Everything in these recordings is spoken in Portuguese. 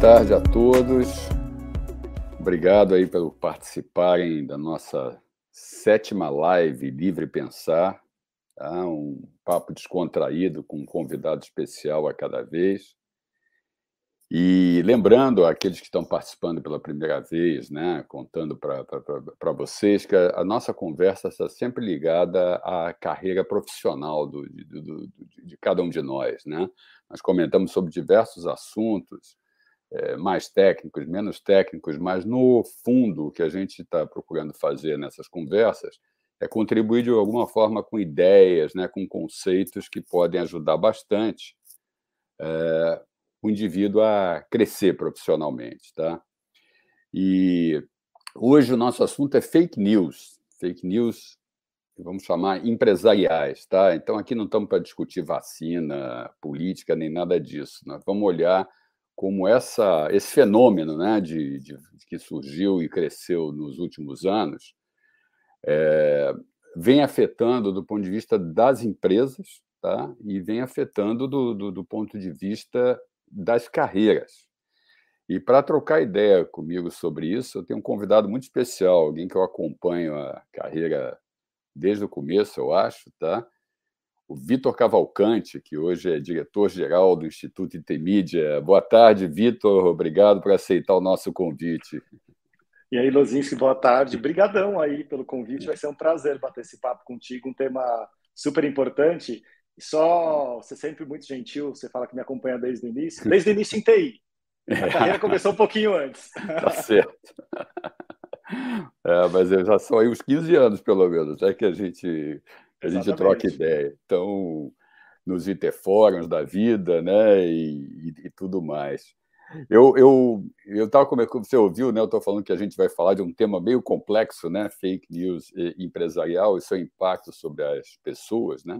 tarde a todos. Obrigado aí pelo participarem da nossa sétima live Livre Pensar. Tá? Um papo descontraído com um convidado especial a cada vez. E lembrando aqueles que estão participando pela primeira vez, né, contando para vocês que a, a, nossa conversa está sempre ligada à carreira profissional do, do, do, de cada um de nós. Né? Nós comentamos sobre diversos assuntos, mais técnicos, menos técnicos, mas no fundo o que a gente está procurando fazer nessas conversas é contribuir de alguma forma com ideias, né, com conceitos que podem ajudar bastante é, o indivíduo a crescer profissionalmente, tá? E hoje o nosso assunto é fake news, fake news, vamos chamar empresariais, tá? Então aqui não estamos para discutir vacina, política nem nada disso. Nós vamos olhar como essa esse fenômeno, né, de, de que surgiu e cresceu nos últimos anos, é, vem afetando do ponto de vista das empresas, tá? E vem afetando do, do, do ponto de vista das carreiras. E para trocar ideia comigo sobre isso, eu tenho um convidado muito especial, alguém que eu acompanho a carreira desde o começo, eu acho, tá? O Vitor Cavalcante, que hoje é diretor-geral do Instituto Intermídia. Boa tarde, Vitor. Obrigado por aceitar o nosso convite. E aí, Lozinski, boa tarde. Obrigadão aí pelo convite. Vai ser um prazer bater esse papo contigo, um tema super importante só, você é sempre muito gentil, você fala que me acompanha desde o início. Desde o início em TI. A carreira começou um pouquinho antes. Tá certo. É, mas já são aí uns 15 anos, pelo menos, é que a gente, a gente troca ideia. Então, nos interfóruns da vida, né, e, e, e tudo mais. Eu eu eu como você ouviu, né? Eu estou falando que a gente vai falar de um tema meio complexo, né? Fake news empresarial e seu impacto sobre as pessoas, né?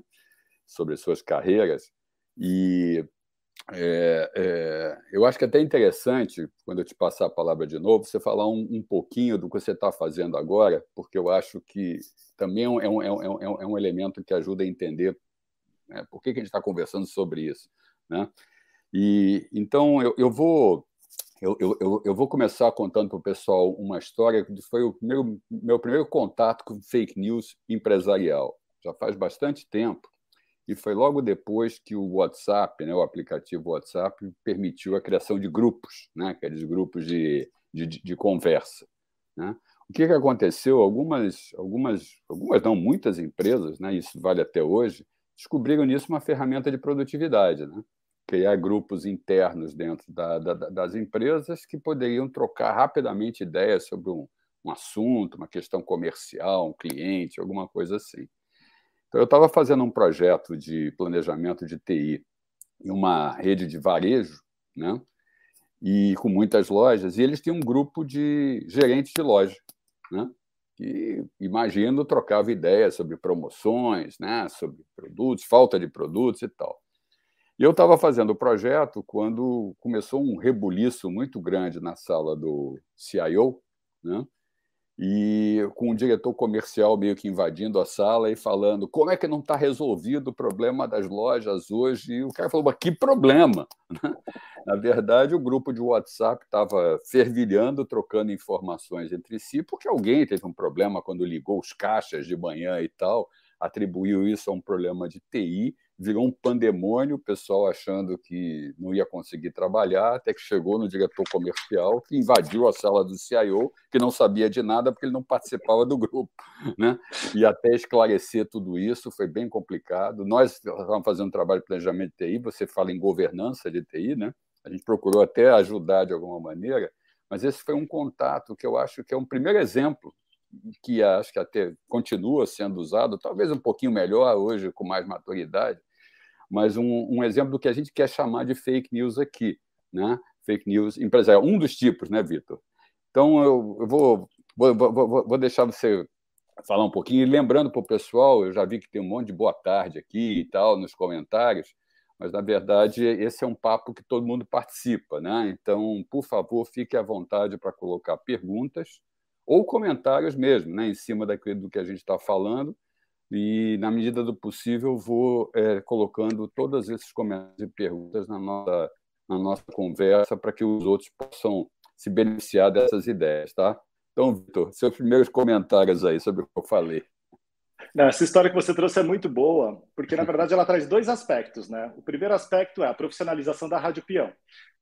sobre suas carreiras. E é, é, eu acho que é até interessante, quando eu te passar a palavra de novo, você falar um, um pouquinho do que você está fazendo agora, porque eu acho que também é um, é um, é um, é um é elemento que ajuda a entender né, por que, que a gente está conversando sobre isso. Né? E então eu, eu vou eu, eu, eu, vou começar contando para o pessoal uma história que foi o meu, meu primeiro contato com fake news empresarial. Já faz bastante tempo e foi logo depois que o WhatsApp, né, o aplicativo WhatsApp, permitiu a criação de grupos, né, aqueles grupos de, de, de conversa. Né? O que, que aconteceu? Algumas, algumas, algumas não, muitas empresas, né, isso vale até hoje, descobriram nisso uma ferramenta de produtividade, né? criar grupos internos dentro da, da, das empresas que poderiam trocar rapidamente ideias sobre um, um assunto, uma questão comercial, um cliente, alguma coisa assim. Então, eu estava fazendo um projeto de planejamento de TI em uma rede de varejo, né? e com muitas lojas, e eles tinham um grupo de gerentes de loja, né? imagino, trocava ideias sobre promoções, né? sobre produtos, falta de produtos e tal. E eu estava fazendo o projeto quando começou um rebuliço muito grande na sala do CIO, né? E com o diretor comercial meio que invadindo a sala e falando como é que não está resolvido o problema das lojas hoje. E o cara falou, mas que problema? Na verdade, o grupo de WhatsApp estava fervilhando, trocando informações entre si, porque alguém teve um problema quando ligou os caixas de manhã e tal, atribuiu isso a um problema de TI virou um pandemônio, o pessoal achando que não ia conseguir trabalhar, até que chegou no diretor comercial, que invadiu a sala do CIO, que não sabia de nada porque ele não participava do grupo. Né? E até esclarecer tudo isso foi bem complicado. Nós estávamos fazendo um trabalho de planejamento de TI, você fala em governança de TI, né? a gente procurou até ajudar de alguma maneira, mas esse foi um contato que eu acho que é um primeiro exemplo que acho que até continua sendo usado, talvez um pouquinho melhor hoje, com mais maturidade, mas um, um exemplo do que a gente quer chamar de fake news aqui, né? Fake news empresarial, um dos tipos, né, Vitor? Então, eu, eu vou, vou, vou, vou deixar você falar um pouquinho. E lembrando para o pessoal, eu já vi que tem um monte de boa tarde aqui e tal nos comentários, mas na verdade esse é um papo que todo mundo participa, né? Então, por favor, fique à vontade para colocar perguntas ou comentários mesmo, né, em cima daquilo do que a gente está falando e, na medida do possível, vou é, colocando todos esses comentários e perguntas na nossa na nossa conversa para que os outros possam se beneficiar dessas ideias, tá? Então, Vitor, seus primeiros comentários aí sobre o que eu falei. Não, essa história que você trouxe é muito boa, porque na verdade ela traz dois aspectos, né? O primeiro aspecto é a profissionalização da Rádio Peão.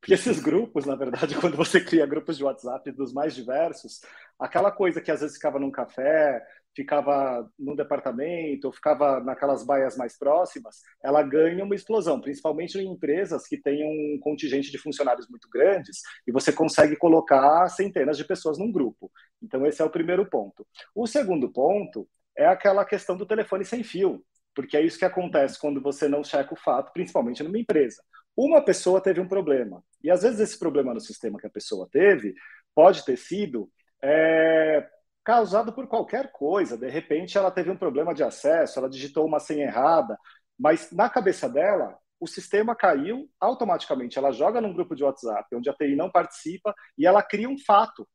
Porque esses grupos, na verdade, quando você cria grupos de WhatsApp dos mais diversos, aquela coisa que às vezes ficava num café, ficava num departamento, ou ficava naquelas baias mais próximas, ela ganha uma explosão, principalmente em empresas que têm um contingente de funcionários muito grandes, e você consegue colocar centenas de pessoas num grupo. Então, esse é o primeiro ponto. O segundo ponto é aquela questão do telefone sem fio, porque é isso que acontece quando você não checa o fato, principalmente numa empresa. Uma pessoa teve um problema, e às vezes esse problema no sistema que a pessoa teve pode ter sido é, causado por qualquer coisa. De repente, ela teve um problema de acesso, ela digitou uma senha errada, mas na cabeça dela, o sistema caiu, automaticamente ela joga num grupo de WhatsApp, onde a TI não participa, e ela cria um fato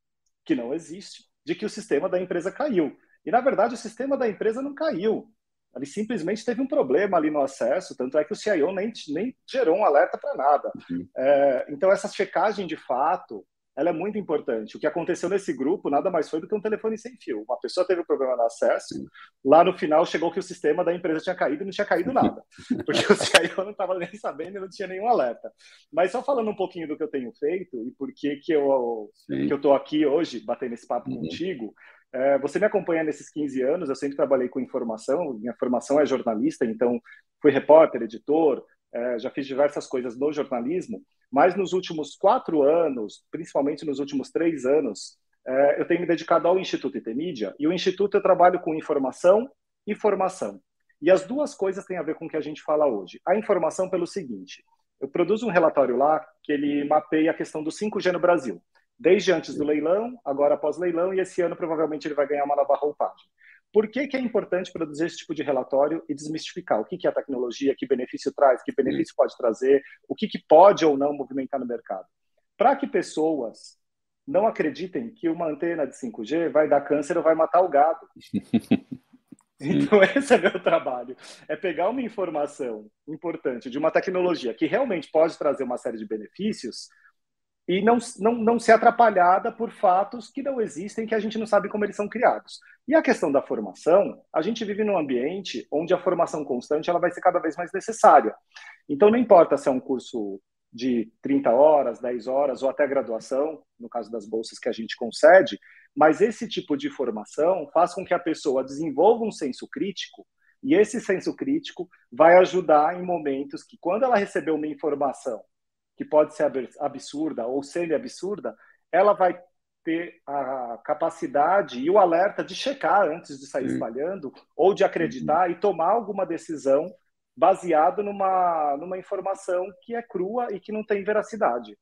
que não existe, de que o sistema da empresa caiu. E, na verdade, o sistema da empresa não caiu. Ele simplesmente teve um problema ali no acesso, tanto é que o CIO nem, nem gerou um alerta para nada. Uhum. É, então, essa checagem de fato, ela é muito importante. O que aconteceu nesse grupo nada mais foi do que um telefone sem fio. Uma pessoa teve um problema no acesso, Sim. lá no final chegou que o sistema da empresa tinha caído e não tinha caído nada, porque o CIO não estava nem sabendo e não tinha nenhum alerta. Mas só falando um pouquinho do que eu tenho feito e por que, que eu estou aqui hoje batendo esse papo uhum. contigo, você me acompanha nesses 15 anos, eu sempre trabalhei com informação, minha formação é jornalista, então fui repórter, editor, é, já fiz diversas coisas no jornalismo, mas nos últimos quatro anos, principalmente nos últimos três anos, é, eu tenho me dedicado ao Instituto Intermídia, e o Instituto eu trabalho com informação e formação. E as duas coisas têm a ver com o que a gente fala hoje. A informação pelo seguinte, eu produzo um relatório lá que ele mapeia a questão do 5G no Brasil desde antes do leilão, agora após leilão, e esse ano provavelmente ele vai ganhar uma nova roupagem. Por que, que é importante produzir esse tipo de relatório e desmistificar o que, que é a tecnologia, que benefício traz, que benefício pode trazer, o que, que pode ou não movimentar no mercado? Para que pessoas não acreditem que uma antena de 5G vai dar câncer ou vai matar o gado. Então, esse é meu trabalho. É pegar uma informação importante de uma tecnologia que realmente pode trazer uma série de benefícios, e não, não, não ser atrapalhada por fatos que não existem, que a gente não sabe como eles são criados. E a questão da formação, a gente vive num ambiente onde a formação constante ela vai ser cada vez mais necessária. Então, não importa se é um curso de 30 horas, 10 horas ou até graduação, no caso das bolsas que a gente concede, mas esse tipo de formação faz com que a pessoa desenvolva um senso crítico e esse senso crítico vai ajudar em momentos que, quando ela receber uma informação que pode ser absurda ou semi-absurda, ela vai ter a capacidade e o alerta de checar antes de sair Sim. espalhando ou de acreditar uhum. e tomar alguma decisão baseado numa, numa informação que é crua e que não tem veracidade.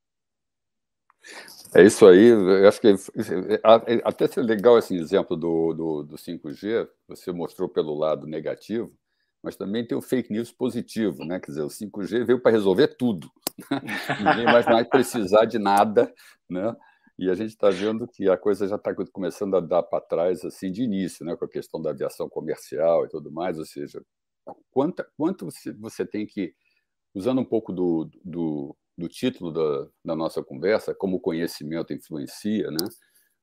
É isso aí, eu acho que é, é, até ser legal esse exemplo do, do, do 5G, você mostrou pelo lado negativo, mas também tem o fake news positivo, né? Quer dizer, o 5G veio para resolver tudo. Ninguém mais vai precisar de nada, né? E a gente está vendo que a coisa já está começando a dar para trás assim de início, né? Com a questão da aviação comercial e tudo mais. Ou seja, quanto, quanto você tem que, usando um pouco do, do, do título da, da, nossa conversa, como o conhecimento influencia, né?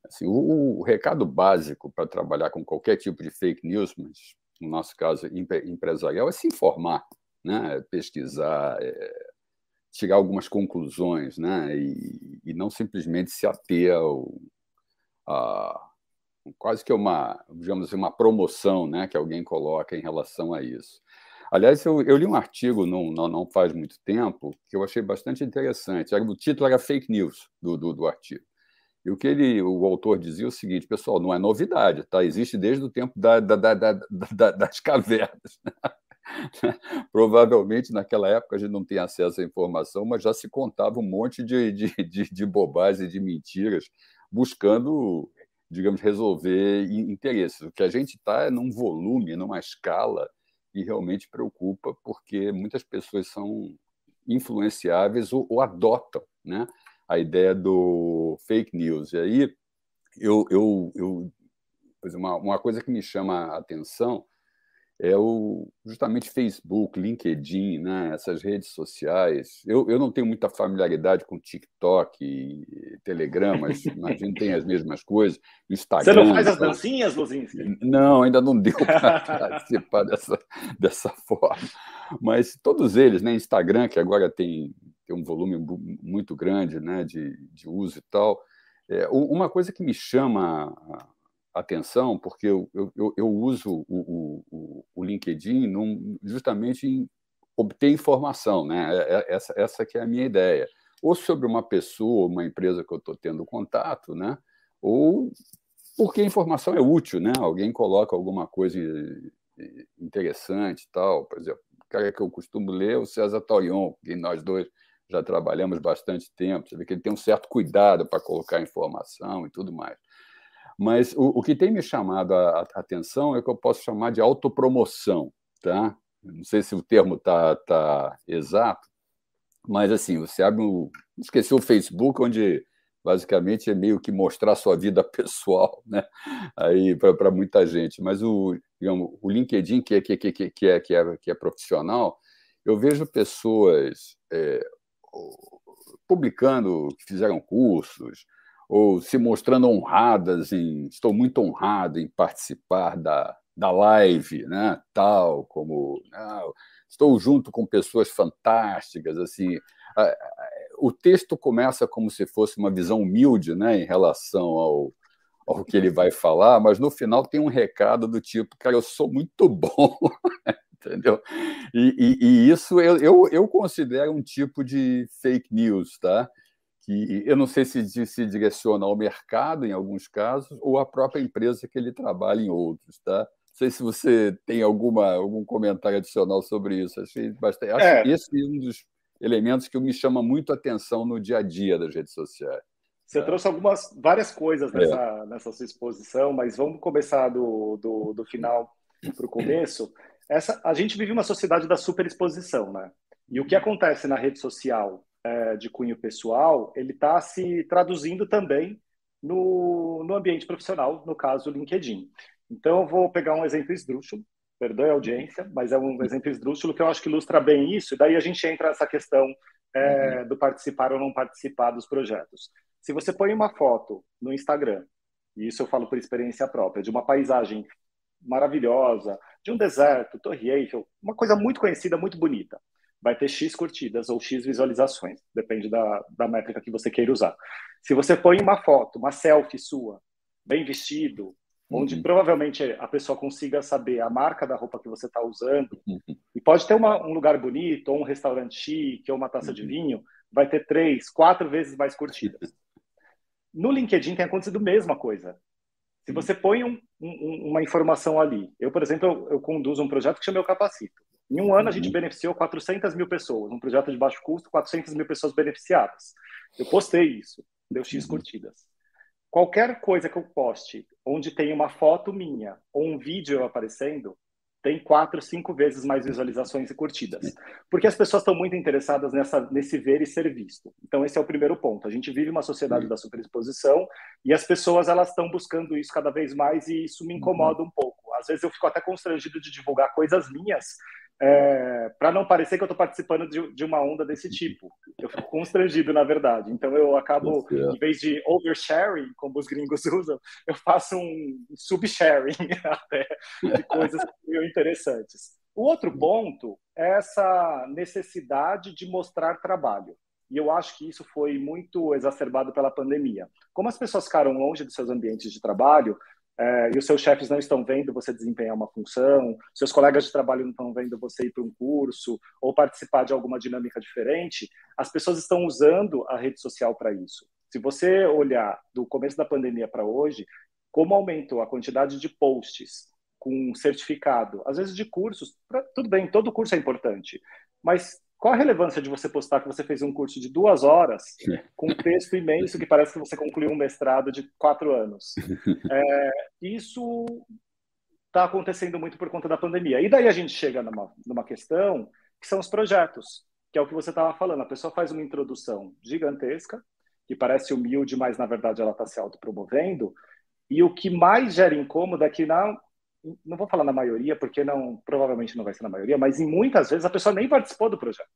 Assim, o, o recado básico para trabalhar com qualquer tipo de fake news, mas no nosso caso empresarial, é se informar, né? pesquisar, é, chegar a algumas conclusões, né? e, e não simplesmente se ater ao, a, quase que uma, digamos assim, uma promoção né? que alguém coloca em relação a isso. Aliás, eu, eu li um artigo não, não, não, faz muito tempo que eu achei bastante interessante. O título era Fake News do, do, do artigo. E o que ele, o autor dizia é o seguinte, pessoal, não é novidade, tá? Existe desde o tempo da, da, da, das cavernas. Provavelmente naquela época a gente não tem acesso à informação, mas já se contava um monte de, de, de, de bobagens e de mentiras, buscando, digamos, resolver interesses. O que a gente está é num volume, numa escala que realmente preocupa, porque muitas pessoas são influenciáveis ou, ou adotam, né? A ideia do fake news. E aí, eu, eu, eu uma, uma coisa que me chama a atenção é o justamente Facebook, LinkedIn, né? essas redes sociais. Eu, eu não tenho muita familiaridade com TikTok e Telegram, mas imagino que tem as mesmas coisas. Instagram. Você não faz as dancinhas, Luzinski? Não, ainda não deu para participar dessa, dessa forma. Mas todos eles, né? Instagram, que agora tem, tem um volume muito grande né? de, de uso e tal. É, uma coisa que me chama atenção, porque eu, eu, eu uso o, o, o LinkedIn num, justamente em obter informação, né? É, é, essa, essa que é a minha ideia. Ou sobre uma pessoa, uma empresa que eu estou tendo contato, né? ou porque a informação é útil, né? Alguém coloca alguma coisa interessante tal. Por exemplo, o cara que eu costumo ler é o César Torion, que nós dois já trabalhamos bastante tempo. Você vê que ele tem um certo cuidado para colocar informação e tudo mais. Mas o, o que tem me chamado a, a, atenção é que eu posso chamar de autopromoção, tá? Não sei se o termo está tá exato, mas assim, você abre um. Esqueci o Facebook, onde basicamente é meio que mostrar sua vida pessoal, né? Aí para muita gente. Mas o, digamos, o LinkedIn, que é, que, que, que, é, que, é, que é profissional, eu vejo pessoas é, publicando que fizeram cursos, ou se mostrando honradas em estou muito honrado em participar da, da live, né? Tal como não, estou junto com pessoas fantásticas, assim. O texto começa como se fosse uma visão humilde, né, em relação ao, ao que ele vai falar, mas no final tem um recado do tipo, cara, eu sou muito bom, entendeu? E, e, e isso eu, eu, eu considero um tipo de fake news, tá? que eu não sei se se direciona ao mercado em alguns casos ou à própria empresa que ele trabalha em outros, tá? Não sei se você tem alguma algum comentário adicional sobre isso. Achei bastante. Acho é. esse é um dos elementos que me chama muito a atenção no dia a dia das redes sociais. Você tá? trouxe algumas várias coisas nessa, é. nessa sua exposição, mas vamos começar do, do, do final para o começo. Essa, a gente vive uma sociedade da superexposição, né? E o que acontece na rede social é, de cunho pessoal, ele está se traduzindo também no, no ambiente profissional, no caso LinkedIn. Então, eu vou pegar um exemplo esdrúxulo, perdoe a audiência, mas é um exemplo esdrúxulo que eu acho que ilustra bem isso, e daí a gente entra nessa questão é, uhum. do participar ou não participar dos projetos. Se você põe uma foto no Instagram, e isso eu falo por experiência própria, de uma paisagem maravilhosa, de um deserto, Torre Eiffel, uma coisa muito conhecida, muito bonita vai ter X curtidas ou X visualizações, depende da, da métrica que você queira usar. Se você põe uma foto, uma selfie sua, bem vestido, uhum. onde provavelmente a pessoa consiga saber a marca da roupa que você está usando, uhum. e pode ter uma, um lugar bonito, ou um restaurante chique, ou uma taça uhum. de vinho, vai ter três, quatro vezes mais curtidas. No LinkedIn tem acontecido a mesma coisa. Se você põe um, um, uma informação ali, eu, por exemplo, eu, eu conduzo um projeto que chama Eu Capacito. Em um ano, a gente uhum. beneficiou 400 mil pessoas, um projeto de baixo custo, 400 mil pessoas beneficiadas. Eu postei isso, deu X uhum. curtidas. Qualquer coisa que eu poste, onde tem uma foto minha ou um vídeo aparecendo, tem quatro, cinco vezes mais visualizações e curtidas. Porque as pessoas estão muito interessadas nessa, nesse ver e ser visto. Então, esse é o primeiro ponto. A gente vive uma sociedade uhum. da superexposição e as pessoas elas estão buscando isso cada vez mais e isso me incomoda um pouco. Às vezes eu fico até constrangido de divulgar coisas minhas é, para não parecer que eu estou participando de, de, uma onda desse tipo. Eu fico constrangido, na verdade. Então eu acabo, em vez de oversharing, como os gringos usam, eu faço um subsharing até de coisas interessantes. O outro ponto é essa necessidade de mostrar trabalho. E eu acho que isso foi muito exacerbado pela pandemia. Como as pessoas ficaram longe dos seus ambientes de trabalho, é, e os seus chefes não estão vendo você desempenhar uma função, seus colegas de trabalho não estão vendo você ir para um curso ou participar de alguma dinâmica diferente, as pessoas estão usando a rede social para isso. Se você olhar do começo da pandemia para hoje, como aumentou a quantidade de posts com certificado, às vezes de cursos, pra, tudo bem, todo curso é importante, mas qual a relevância de você postar que você fez um curso de duas horas com um texto imenso que parece que você concluiu um mestrado de quatro anos? É, isso está acontecendo muito por conta da pandemia. E daí a gente chega numa, numa questão que são os projetos, que é o que você estava falando. A pessoa faz uma introdução gigantesca, que parece humilde, mas na verdade ela está se autopromovendo. E o que mais gera incômodo é que na não vou falar na maioria, porque não provavelmente não vai ser na maioria, mas em muitas vezes a pessoa nem participou do projeto.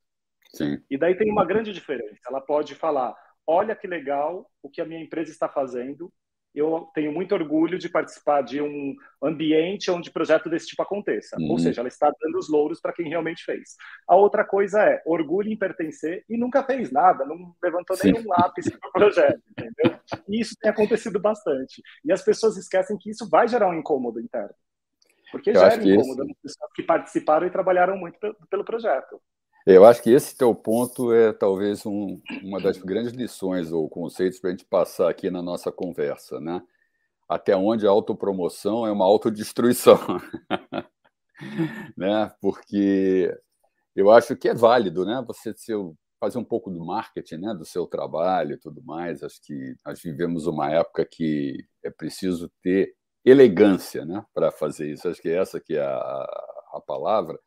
Sim. E daí tem uma grande diferença. Ela pode falar: olha que legal o que a minha empresa está fazendo, eu tenho muito orgulho de participar de um ambiente onde projeto desse tipo aconteça. Uhum. Ou seja, ela está dando os louros para quem realmente fez. A outra coisa é orgulho em pertencer e nunca fez nada, não levantou Sim. nenhum lápis para o projeto, entendeu? E isso tem acontecido bastante. E as pessoas esquecem que isso vai gerar um incômodo interno. Porque eu gera incômodo nas pessoas que participaram e trabalharam muito pelo projeto. Eu acho que esse teu ponto é talvez um, uma das grandes lições ou conceitos para a gente passar aqui na nossa conversa, né? Até onde a autopromoção é uma autodestruição, né? Porque eu acho que é válido, né? Você seu, fazer um pouco do marketing, né? Do seu trabalho e tudo mais. Acho que nós vivemos uma época que é preciso ter elegância, né? Para fazer isso. Acho que essa que é a, a palavra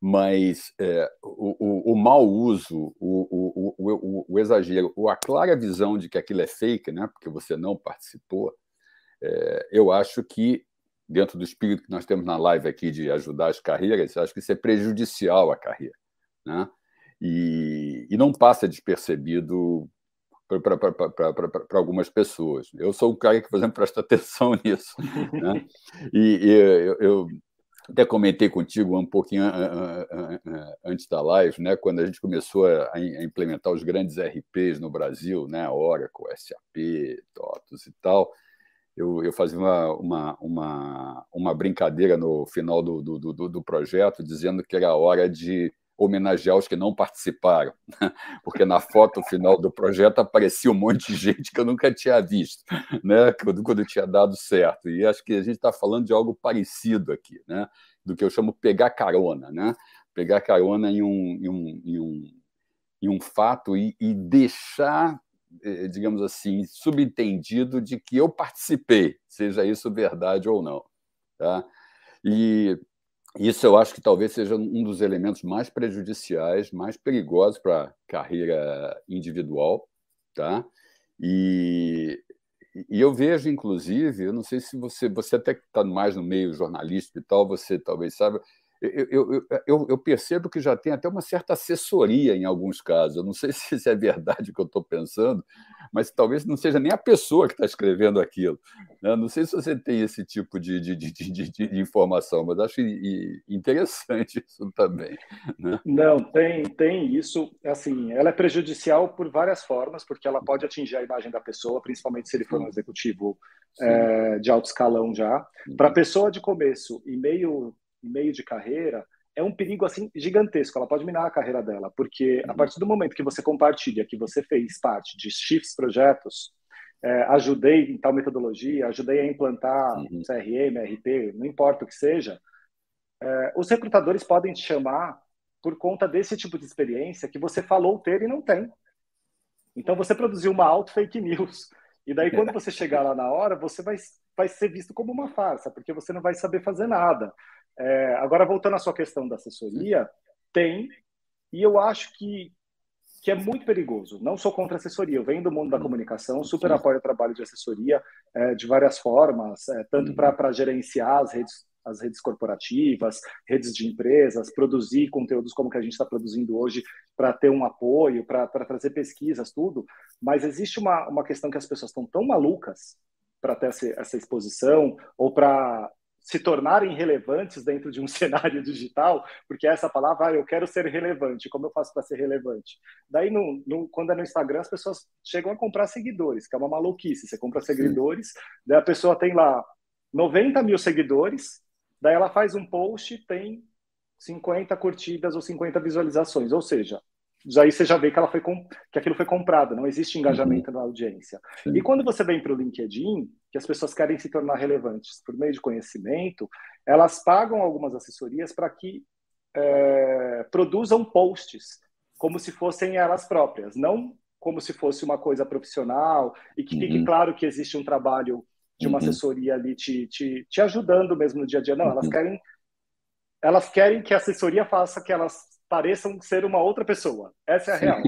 mas é, o, o, o, mau uso, o, o, o, exagero, ou a clara visão de que aquilo é fake, né, porque você não participou, é, eu acho que, dentro do espírito que nós temos na live aqui de ajudar as carreiras, acho que isso é prejudicial à carreira. Né? E, e não passa despercebido para algumas pessoas. Eu sou um cara que, por exemplo, presta atenção nisso. Né? E, e eu, eu até comentei contigo um pouquinho antes da live, né, quando a gente começou a implementar os grandes RPs no Brasil, né, Oracle, SAP, TOTOS e tal, eu, eu fazia uma, uma, uma, uma, brincadeira no final do, do, do, do projeto, dizendo que era hora de homenagear os que não participaram, né? porque na foto final do projeto aparecia um monte de gente que eu nunca tinha visto, né? quando, quando tinha dado certo. E acho que a gente está falando de algo parecido aqui, né? do que eu chamo pegar carona, né? pegar carona em um, em um, em um, em um fato e, e deixar eh, digamos assim, subentendido de que eu participei, seja isso verdade ou não. Tá? E isso eu acho que talvez seja um dos elementos mais prejudiciais, mais perigosos para a carreira individual, tá? E, e eu vejo, inclusive, eu não sei se você, você até está mais no meio jornalístico e tal, você talvez saiba, eu, eu, eu, eu, percebo que já tem até uma certa assessoria em alguns casos. Eu não sei se é verdade o que eu estou pensando, mas talvez não seja nem a pessoa que está escrevendo aquilo. Né? Não sei se você tem esse tipo de, de, de, de, de informação, mas acho interessante isso também. Né? Não, tem, tem isso. Assim, ela é prejudicial por várias formas, porque ela pode atingir a imagem da pessoa, principalmente se ele for um executivo é, de alto escalão já. Para a pessoa de começo e meio meio de carreira, é um perigo assim gigantesco. Ela pode minar a carreira dela, porque a uhum. partir do momento que você compartilha que você fez parte de X projetos, é, ajudei em tal metodologia, ajudei a implantar uhum. CRM, RP, não importa o que seja, é, os recrutadores podem te chamar por conta desse tipo de experiência que você falou ter e não tem. Então você produziu uma auto fake news. E daí, quando você chegar lá na hora, você vai, vai ser visto como uma farsa, porque você não vai saber fazer nada. É, agora, voltando à sua questão da assessoria, tem, e eu acho que, que é muito perigoso. Não sou contra assessoria, eu venho do mundo da comunicação, super apoio o trabalho de assessoria é, de várias formas, é, tanto para gerenciar as redes, as redes corporativas, redes de empresas, produzir conteúdos como que a gente está produzindo hoje para ter um apoio, para trazer pesquisas, tudo. Mas existe uma, uma questão que as pessoas estão tão malucas para ter essa, essa exposição ou para se tornarem relevantes dentro de um cenário digital, porque essa palavra, ah, eu quero ser relevante, como eu faço para ser relevante? Daí, no, no, quando é no Instagram, as pessoas chegam a comprar seguidores, que é uma maluquice. Você compra seguidores, Sim. daí a pessoa tem lá 90 mil seguidores, daí ela faz um post, tem 50 curtidas ou 50 visualizações, ou seja, aí você já vê que ela foi que aquilo foi comprado, não existe engajamento uhum. na audiência. Sim. E quando você vem para o LinkedIn, que as pessoas querem se tornar relevantes por meio de conhecimento, elas pagam algumas assessorias para que é, produzam posts como se fossem elas próprias, não como se fosse uma coisa profissional e que fique uhum. claro que existe um trabalho de uma uhum. assessoria ali te, te, te ajudando mesmo no dia a dia. Não, elas uhum. querem elas querem que a assessoria faça que elas pareçam ser uma outra pessoa. Essa é a real.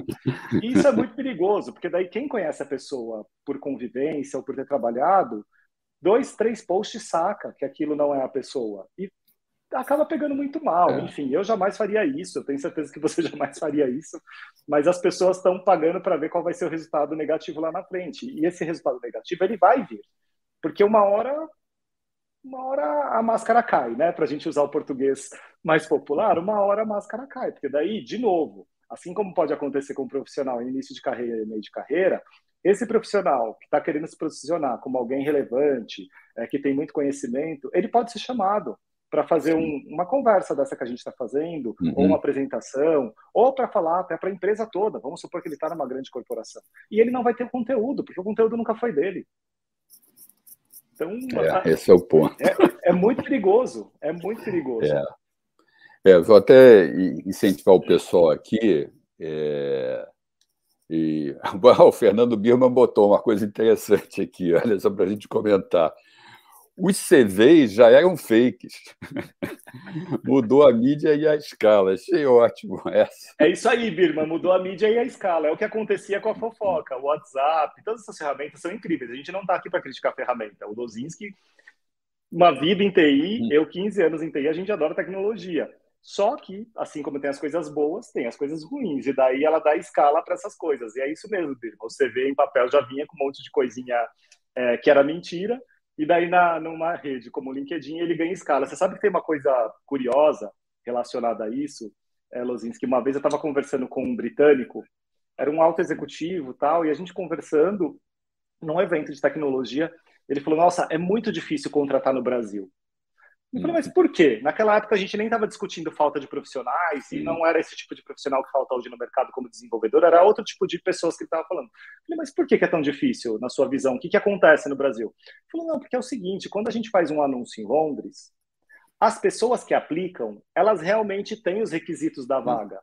E isso é muito perigoso, porque daí quem conhece a pessoa por convivência ou por ter trabalhado, dois, três posts saca que aquilo não é a pessoa. E acaba pegando muito mal. É. Enfim, eu jamais faria isso, eu tenho certeza que você jamais faria isso, mas as pessoas estão pagando para ver qual vai ser o resultado negativo lá na frente. E esse resultado negativo, ele vai vir. Porque uma hora uma hora a máscara cai, né? Para a gente usar o português mais popular, uma hora a máscara cai, porque daí, de novo, assim como pode acontecer com um profissional em início de carreira e meio de carreira, esse profissional que está querendo se posicionar como alguém relevante, é, que tem muito conhecimento, ele pode ser chamado para fazer um, uma conversa dessa que a gente está fazendo, uhum. ou uma apresentação, ou para falar até para a empresa toda. Vamos supor que ele está numa grande corporação. E ele não vai ter o conteúdo, porque o conteúdo nunca foi dele. Então, é, esse é o ponto. É, é, muito perigoso, é muito perigoso. É. é vou até incentivar o pessoal aqui. É, e o Fernando Birman botou uma coisa interessante aqui, olha só para a gente comentar. Os CVs já eram fakes. mudou a mídia e a escala. Achei ótimo essa. É isso aí, Birma. Mudou a mídia e a escala. É o que acontecia com a fofoca, o WhatsApp. Todas essas ferramentas são incríveis. A gente não está aqui para criticar a ferramenta. O Lozinski, uma vida em TI, hum. eu 15 anos em TI, a gente adora tecnologia. Só que, assim como tem as coisas boas, tem as coisas ruins. E daí ela dá escala para essas coisas. E é isso mesmo, Birma. O CV em papel já vinha com um monte de coisinha é, que era mentira e daí, na, numa rede como o LinkedIn, ele ganha escala. Você sabe que tem uma coisa curiosa relacionada a isso, é, Lozinski? Uma vez eu estava conversando com um britânico, era um alto executivo tal, e a gente conversando num evento de tecnologia, ele falou: Nossa, é muito difícil contratar no Brasil. Eu falei, mas por quê? Naquela época a gente nem estava discutindo falta de profissionais Sim. e não era esse tipo de profissional que falta hoje no mercado como desenvolvedor, era outro tipo de pessoas que estava falando. Eu falei, mas por que, é tão difícil na sua visão? O que, que acontece no Brasil? Ele falou, não, porque é o seguinte, quando a gente faz um anúncio em Londres, as pessoas que aplicam, elas realmente têm os requisitos da vaga.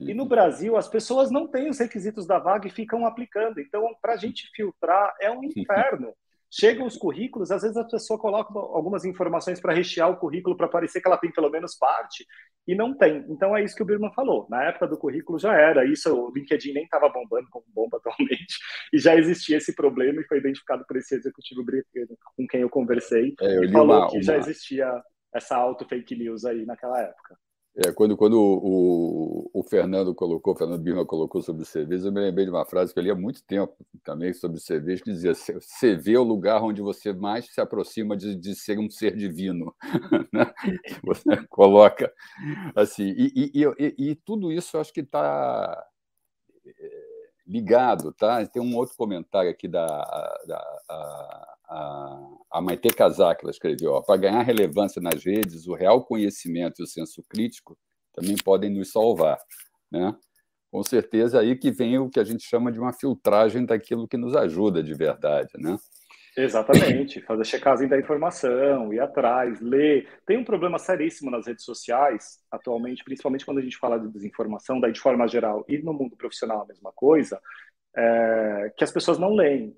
E no Brasil, as pessoas não têm os requisitos da vaga e ficam aplicando. Então, para a gente filtrar, é um inferno. Chegam os currículos, às vezes a pessoa coloca algumas informações para rechear o currículo para parecer que ela tem pelo menos parte e não tem. Então é isso que o Birman falou. Na época do currículo já era isso, o LinkedIn nem estava bombando como bomba atualmente e já existia esse problema e foi identificado por esse executivo com quem eu conversei é, eu e falou uma, que já existia essa auto fake news aí naquela época. É, quando quando o, o, Fernando colocou, o Fernando Birma colocou sobre cerveja, eu me lembrei de uma frase que eu li há muito tempo também sobre cerveja, que dizia: CV é o lugar onde você mais se aproxima de, de ser um ser divino. Né? você coloca assim. E, e, e, e tudo isso eu acho que está é, ligado, tá? Tem um outro comentário aqui da, da a, a, Maite Kazak, ela escreveu, para ganhar relevância nas redes, o real conhecimento e o senso crítico também podem nos salvar, né? Com certeza aí que vem o que a gente chama de uma filtragem daquilo que nos ajuda de verdade, né? Exatamente, fazer checagem da informação, ir atrás, ler. Tem um problema seríssimo nas redes sociais, atualmente, principalmente quando a gente fala de desinformação, daí de forma geral, e no mundo profissional a mesma coisa, é, que as pessoas não leem.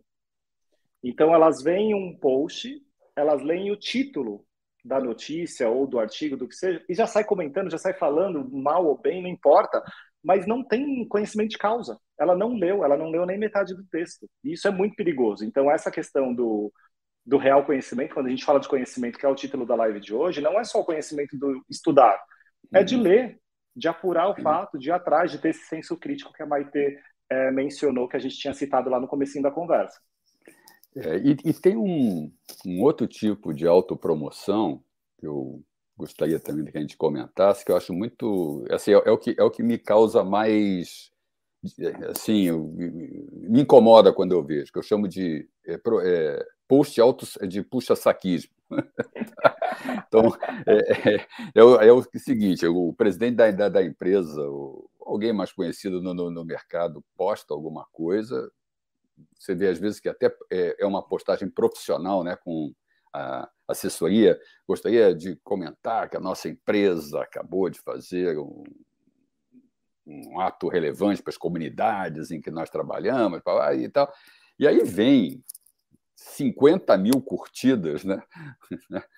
Então, elas veem um post, elas leem o título da notícia ou do artigo, do que seja, e já sai comentando, já sai falando mal ou bem, não importa, mas não tem conhecimento de causa. Ela não leu, ela não leu nem metade do texto. E isso é muito perigoso. Então, essa questão do, do real conhecimento, quando a gente fala de conhecimento, que é o título da live de hoje, não é só o conhecimento do estudar, é de uhum. ler, de apurar o fato, de ir atrás, de ter esse senso crítico que a Maite é, mencionou, que a gente tinha citado lá no comecinho da conversa. É, e, e, tem um, um, outro tipo de autopromoção que eu gostaria também que a gente comentasse, que eu acho muito. Assim, é, é o, que, é o que me causa mais. Assim, me incomoda quando eu vejo, que eu chamo de é, é, post auto, de puxa-saquismo. então, é, é, é, o, é, o, seguinte: o presidente da, da, da empresa, alguém mais conhecido no, no, no mercado, posta alguma coisa, você vê às vezes que até é, é uma postagem profissional, né, com a assessoria. Gostaria de comentar que a nossa empresa acabou de fazer um, um ato relevante para as comunidades em que nós trabalhamos e tal. E aí vem 50 mil curtidas, né?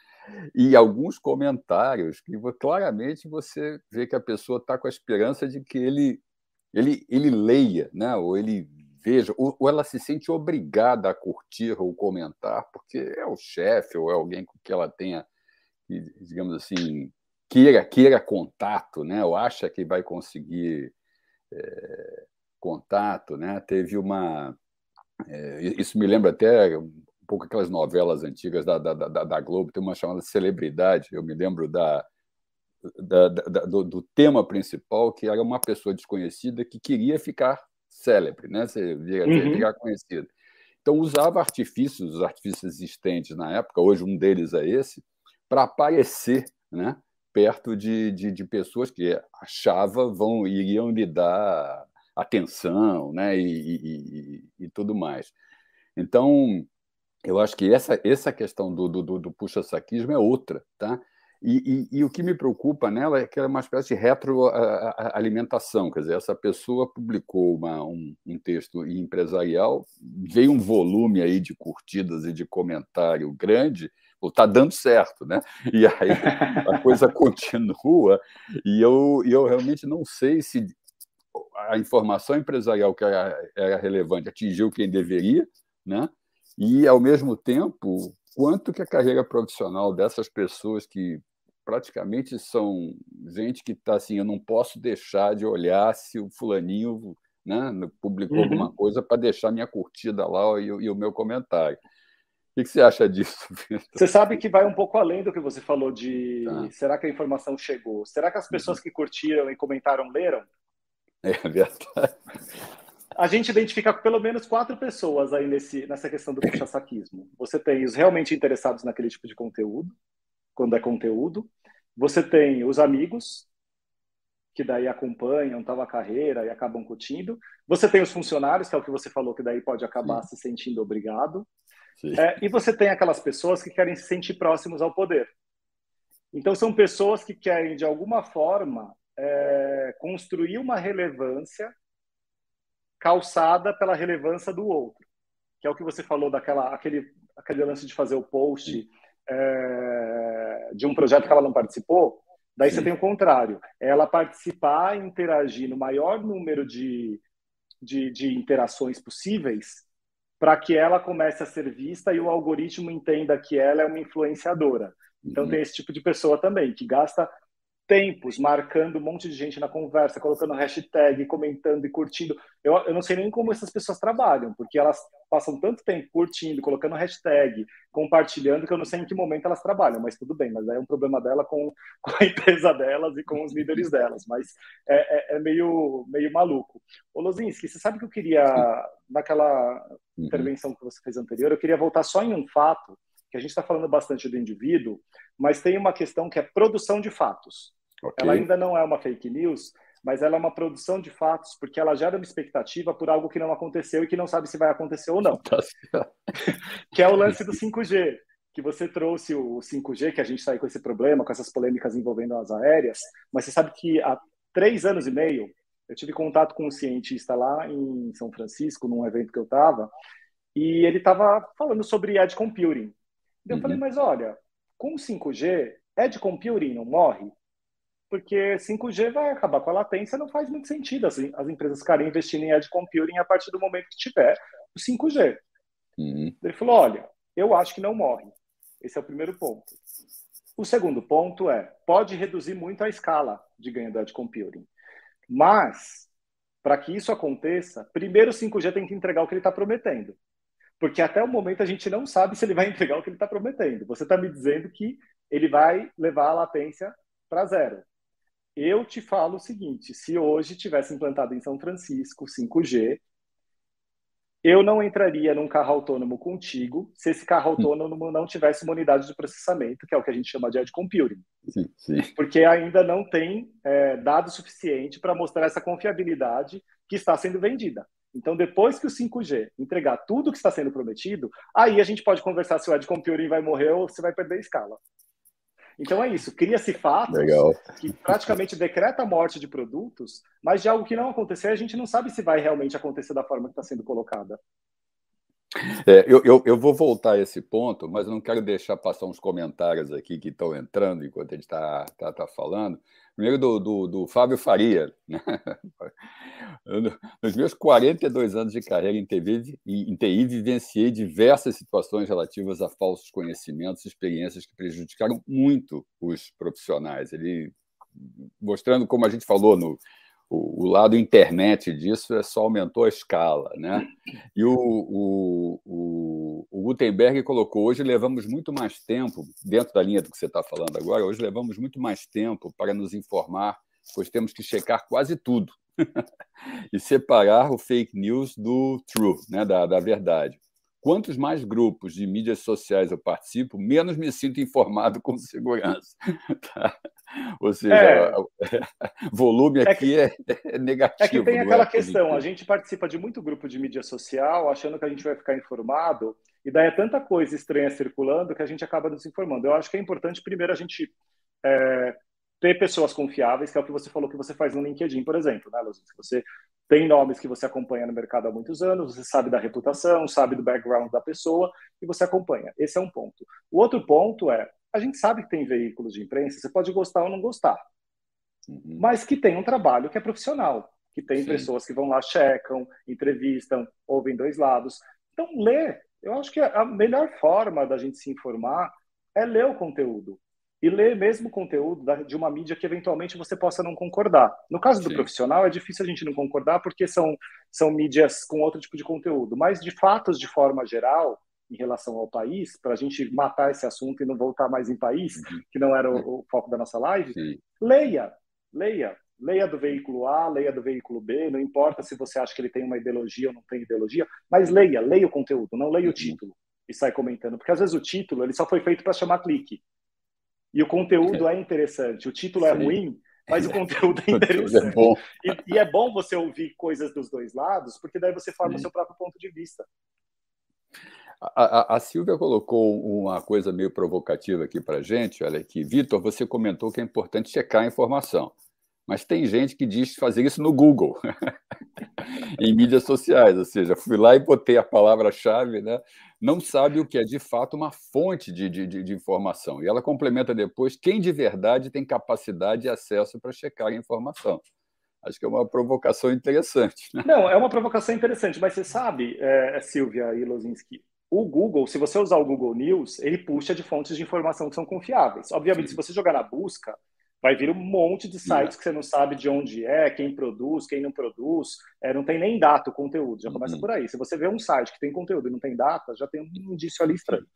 e alguns comentários que claramente você vê que a pessoa está com a esperança de que ele, ele, ele leia, né? ou ele veja, ou, ou, ela se sente obrigada a curtir ou comentar, porque é o chefe ou é alguém com que ela tenha, digamos assim, queira, queira contato, né? ou acha que vai conseguir é, contato. Né? Teve uma. É, isso me lembra até um pouco aquelas novelas antigas da, da, da, da Globo, tem uma chamada Celebridade, eu me lembro da da, da, do, do, tema principal, que era uma pessoa desconhecida que queria ficar célebre, né? Você vira, uhum. virar conhecido. Então usava artifícios, os artifícios existentes na época, hoje um deles é esse, para aparecer, né? Perto de, de, de, pessoas que achava vão iriam lhe dar atenção, né? E, e, e, e tudo mais. Então eu acho que essa essa questão do, do, do puxa-saquismo é outra, tá? E, e, e, o que me preocupa nela é que ela é uma espécie de retroalimentação, quer dizer, essa pessoa publicou uma, um, um, texto empresarial, veio um volume aí de curtidas e de comentário grande, está dando certo, né? E aí a coisa continua, e eu, eu realmente não sei se a informação empresarial que era, era relevante atingiu quem deveria, né? E, ao mesmo tempo, quanto que a carreira profissional dessas pessoas que praticamente são gente que está assim, eu não posso deixar de olhar se o fulaninho né, publicou uhum. alguma coisa para deixar minha curtida lá e, e o meu comentário. O que você acha disso? Você sabe que vai um pouco além do que você falou de tá. será que a informação chegou? Será que as pessoas uhum. que curtiram e comentaram leram? É verdade. A gente identifica pelo menos quatro pessoas aí nesse, nessa questão do puxa-saquismo. Você tem os realmente interessados naquele tipo de conteúdo, quando é conteúdo. Você tem os amigos, que daí acompanham tal a carreira e acabam curtindo. Você tem os funcionários, que é o que você falou, que daí pode acabar Sim. se sentindo obrigado. É, e você tem aquelas pessoas que querem se sentir próximos ao poder. Então, são pessoas que querem, de alguma forma, é, construir uma relevância calçada pela relevância do outro. Que é o que você falou daquela aquele, aquele lance de fazer o post é, de um projeto que ela não participou, daí Sim. você tem o contrário. Ela participar e interagir no maior número de, de, de interações possíveis para que ela comece a ser vista e o algoritmo entenda que ela é uma influenciadora. Então uhum. tem esse tipo de pessoa também, que gasta tempos marcando um monte de gente na conversa, colocando hashtag, comentando e curtindo. Eu, eu não sei nem como essas pessoas trabalham, porque elas passam tanto tempo curtindo, colocando hashtag, compartilhando, que eu não sei em que momento elas trabalham, mas tudo bem, mas é um problema dela com, com a empresa delas e com os líderes delas, mas é, é, é meio, meio maluco. Ô Lozinski, você sabe que eu queria, naquela uhum. intervenção que você fez anterior, eu queria voltar só em um fato, que a gente está falando bastante do indivíduo, mas tem uma questão que é produção de fatos. Okay. Ela ainda não é uma fake news, mas ela é uma produção de fatos porque ela gera uma expectativa por algo que não aconteceu e que não sabe se vai acontecer ou não. Tá que é o lance do 5G, que você trouxe o 5G, que a gente saiu com esse problema, com essas polêmicas envolvendo as aéreas, mas você sabe que há três anos e meio eu tive contato com um cientista lá em São Francisco, num evento que eu estava, e ele estava falando sobre edge computing, eu uhum. falei, mas olha, com 5G, Edge Computing não morre? Porque 5G vai acabar com a latência, não faz muito sentido as, as empresas ficarem investindo em Edge Computing a partir do momento que tiver o 5G. Uhum. Ele falou, olha, eu acho que não morre. Esse é o primeiro ponto. O segundo ponto é, pode reduzir muito a escala de ganho do Edge Computing. Mas, para que isso aconteça, primeiro o 5G tem que entregar o que ele está prometendo porque até o momento a gente não sabe se ele vai entregar o que ele está prometendo. Você está me dizendo que ele vai levar a latência para zero. Eu te falo o seguinte: se hoje tivesse implantado em São Francisco 5G, eu não entraria num carro autônomo contigo se esse carro autônomo não tivesse uma unidade de processamento, que é o que a gente chama de edge computing. Sim, sim. Porque ainda não tem é, dado suficiente para mostrar essa confiabilidade que está sendo vendida. Então, depois que o 5G entregar tudo que está sendo prometido, aí a gente pode conversar se o Edge Computing vai morrer ou se vai perder escala. Então é isso, cria-se fatos Legal. que praticamente decreta a morte de produtos, mas de algo que não aconteceu, a gente não sabe se vai realmente acontecer da forma que está sendo colocada. É, eu, eu, eu, vou voltar a esse ponto, mas não quero deixar passar uns comentários aqui que estão entrando enquanto a gente está tá, tá falando. Primeiro do, do, do, Fábio Faria. Né? Nos meus 42 anos de carreira em, TV, em TI, vivenciei diversas situações relativas a falsos conhecimentos, experiências que prejudicaram muito os profissionais. Ele, mostrando, como a gente falou no, o, o, lado internet disso é só aumentou a escala. Né? E o, o, o, o, Gutenberg colocou: hoje levamos muito mais tempo, dentro da linha do que você está falando agora, hoje levamos muito mais tempo para nos informar, pois temos que checar quase tudo e separar o fake news do true, né? da, da verdade. Quantos mais grupos de mídias sociais eu participo, menos me sinto informado com segurança. Tá? Ou seja, é, volume é aqui é, é, negativo. É que tem aquela é questão: a gente participa de muito grupo de mídia social, achando que a gente vai ficar informado, e daí é tanta coisa estranha circulando que a gente acaba nos informando. Eu acho que é importante, primeiro, a gente é, ter pessoas confiáveis, que é o que você falou que você faz no LinkedIn, por exemplo, né, Luz? Você tem nomes que você acompanha no mercado há muitos anos, você sabe da reputação, sabe do background da pessoa e você acompanha. Esse é um ponto. O outro ponto é, a gente sabe que tem veículos de imprensa, você pode gostar ou não gostar, uhum. mas que tem um trabalho que é profissional, que tem Sim. pessoas que vão lá, checam, entrevistam, ouvem dois lados. Então, ler, eu acho que a melhor forma da gente se informar é ler o conteúdo e ler mesmo conteúdo de uma mídia que eventualmente você possa não concordar. No caso do Sim. profissional, é difícil a gente não concordar porque são, são mídias com outro tipo de conteúdo, mas de fatos de forma geral, em relação ao país, para a gente matar esse assunto e não voltar mais em país, uhum. que não era o, o, foco da nossa live, Sim. leia, leia. Leia do veículo A, leia do veículo B, não importa se você acha que ele tem uma ideologia ou não tem ideologia, mas leia, leia o conteúdo, não leia o uhum. título e sai comentando, porque às vezes o título ele só foi feito para chamar clique. E o conteúdo é interessante. O título é Sim. é ruim, mas o conteúdo é interessante. é bom. E, e, é bom você ouvir coisas dos dois lados, porque daí você forma Sim. o seu próprio ponto de vista. A, a, a, Silvia colocou uma coisa meio provocativa aqui para gente. Olha aqui, Vitor, você comentou que é importante checar a informação. Mas tem gente que diz fazer isso no Google, em mídias sociais, ou seja, fui lá e botei a palavra-chave, né? não sabe o que é de fato uma fonte de, de, de, informação. E ela complementa depois quem de verdade tem capacidade e acesso para checar a informação. Acho que é uma provocação interessante. Né? Não, é uma provocação interessante, mas você sabe, é, Silvia e Lozinski, o Google, se você usar o Google News, ele puxa de fontes de informação que são confiáveis. Obviamente, Sim. se você jogar na busca, vai vir um monte de sites que você não sabe de onde é, quem produz, quem não produz, é, não tem nem data o conteúdo, já começa uhum. por aí. Se você vê um site que tem conteúdo e não tem data, já tem um indício ali estranho.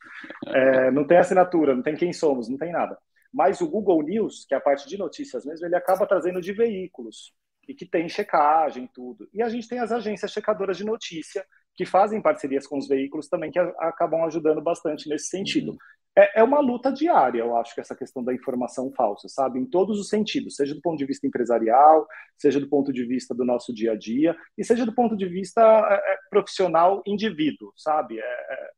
É, não tem assinatura, não tem quem somos, não tem nada. Mas o Google News, que é a parte de notícias mesmo, ele acaba trazendo de veículos e que tem checagem tudo. E a gente tem as agências checadoras de notícia que fazem parcerias com os veículos também que acabam ajudando bastante nesse sentido. Uhum é, é uma luta diária, eu acho, que essa questão da informação falsa, sabe? Em todos os sentidos, seja do ponto de vista empresarial, seja do ponto de vista do nosso dia a dia, e seja do ponto de vista é, é profissional indivíduo, sabe? É,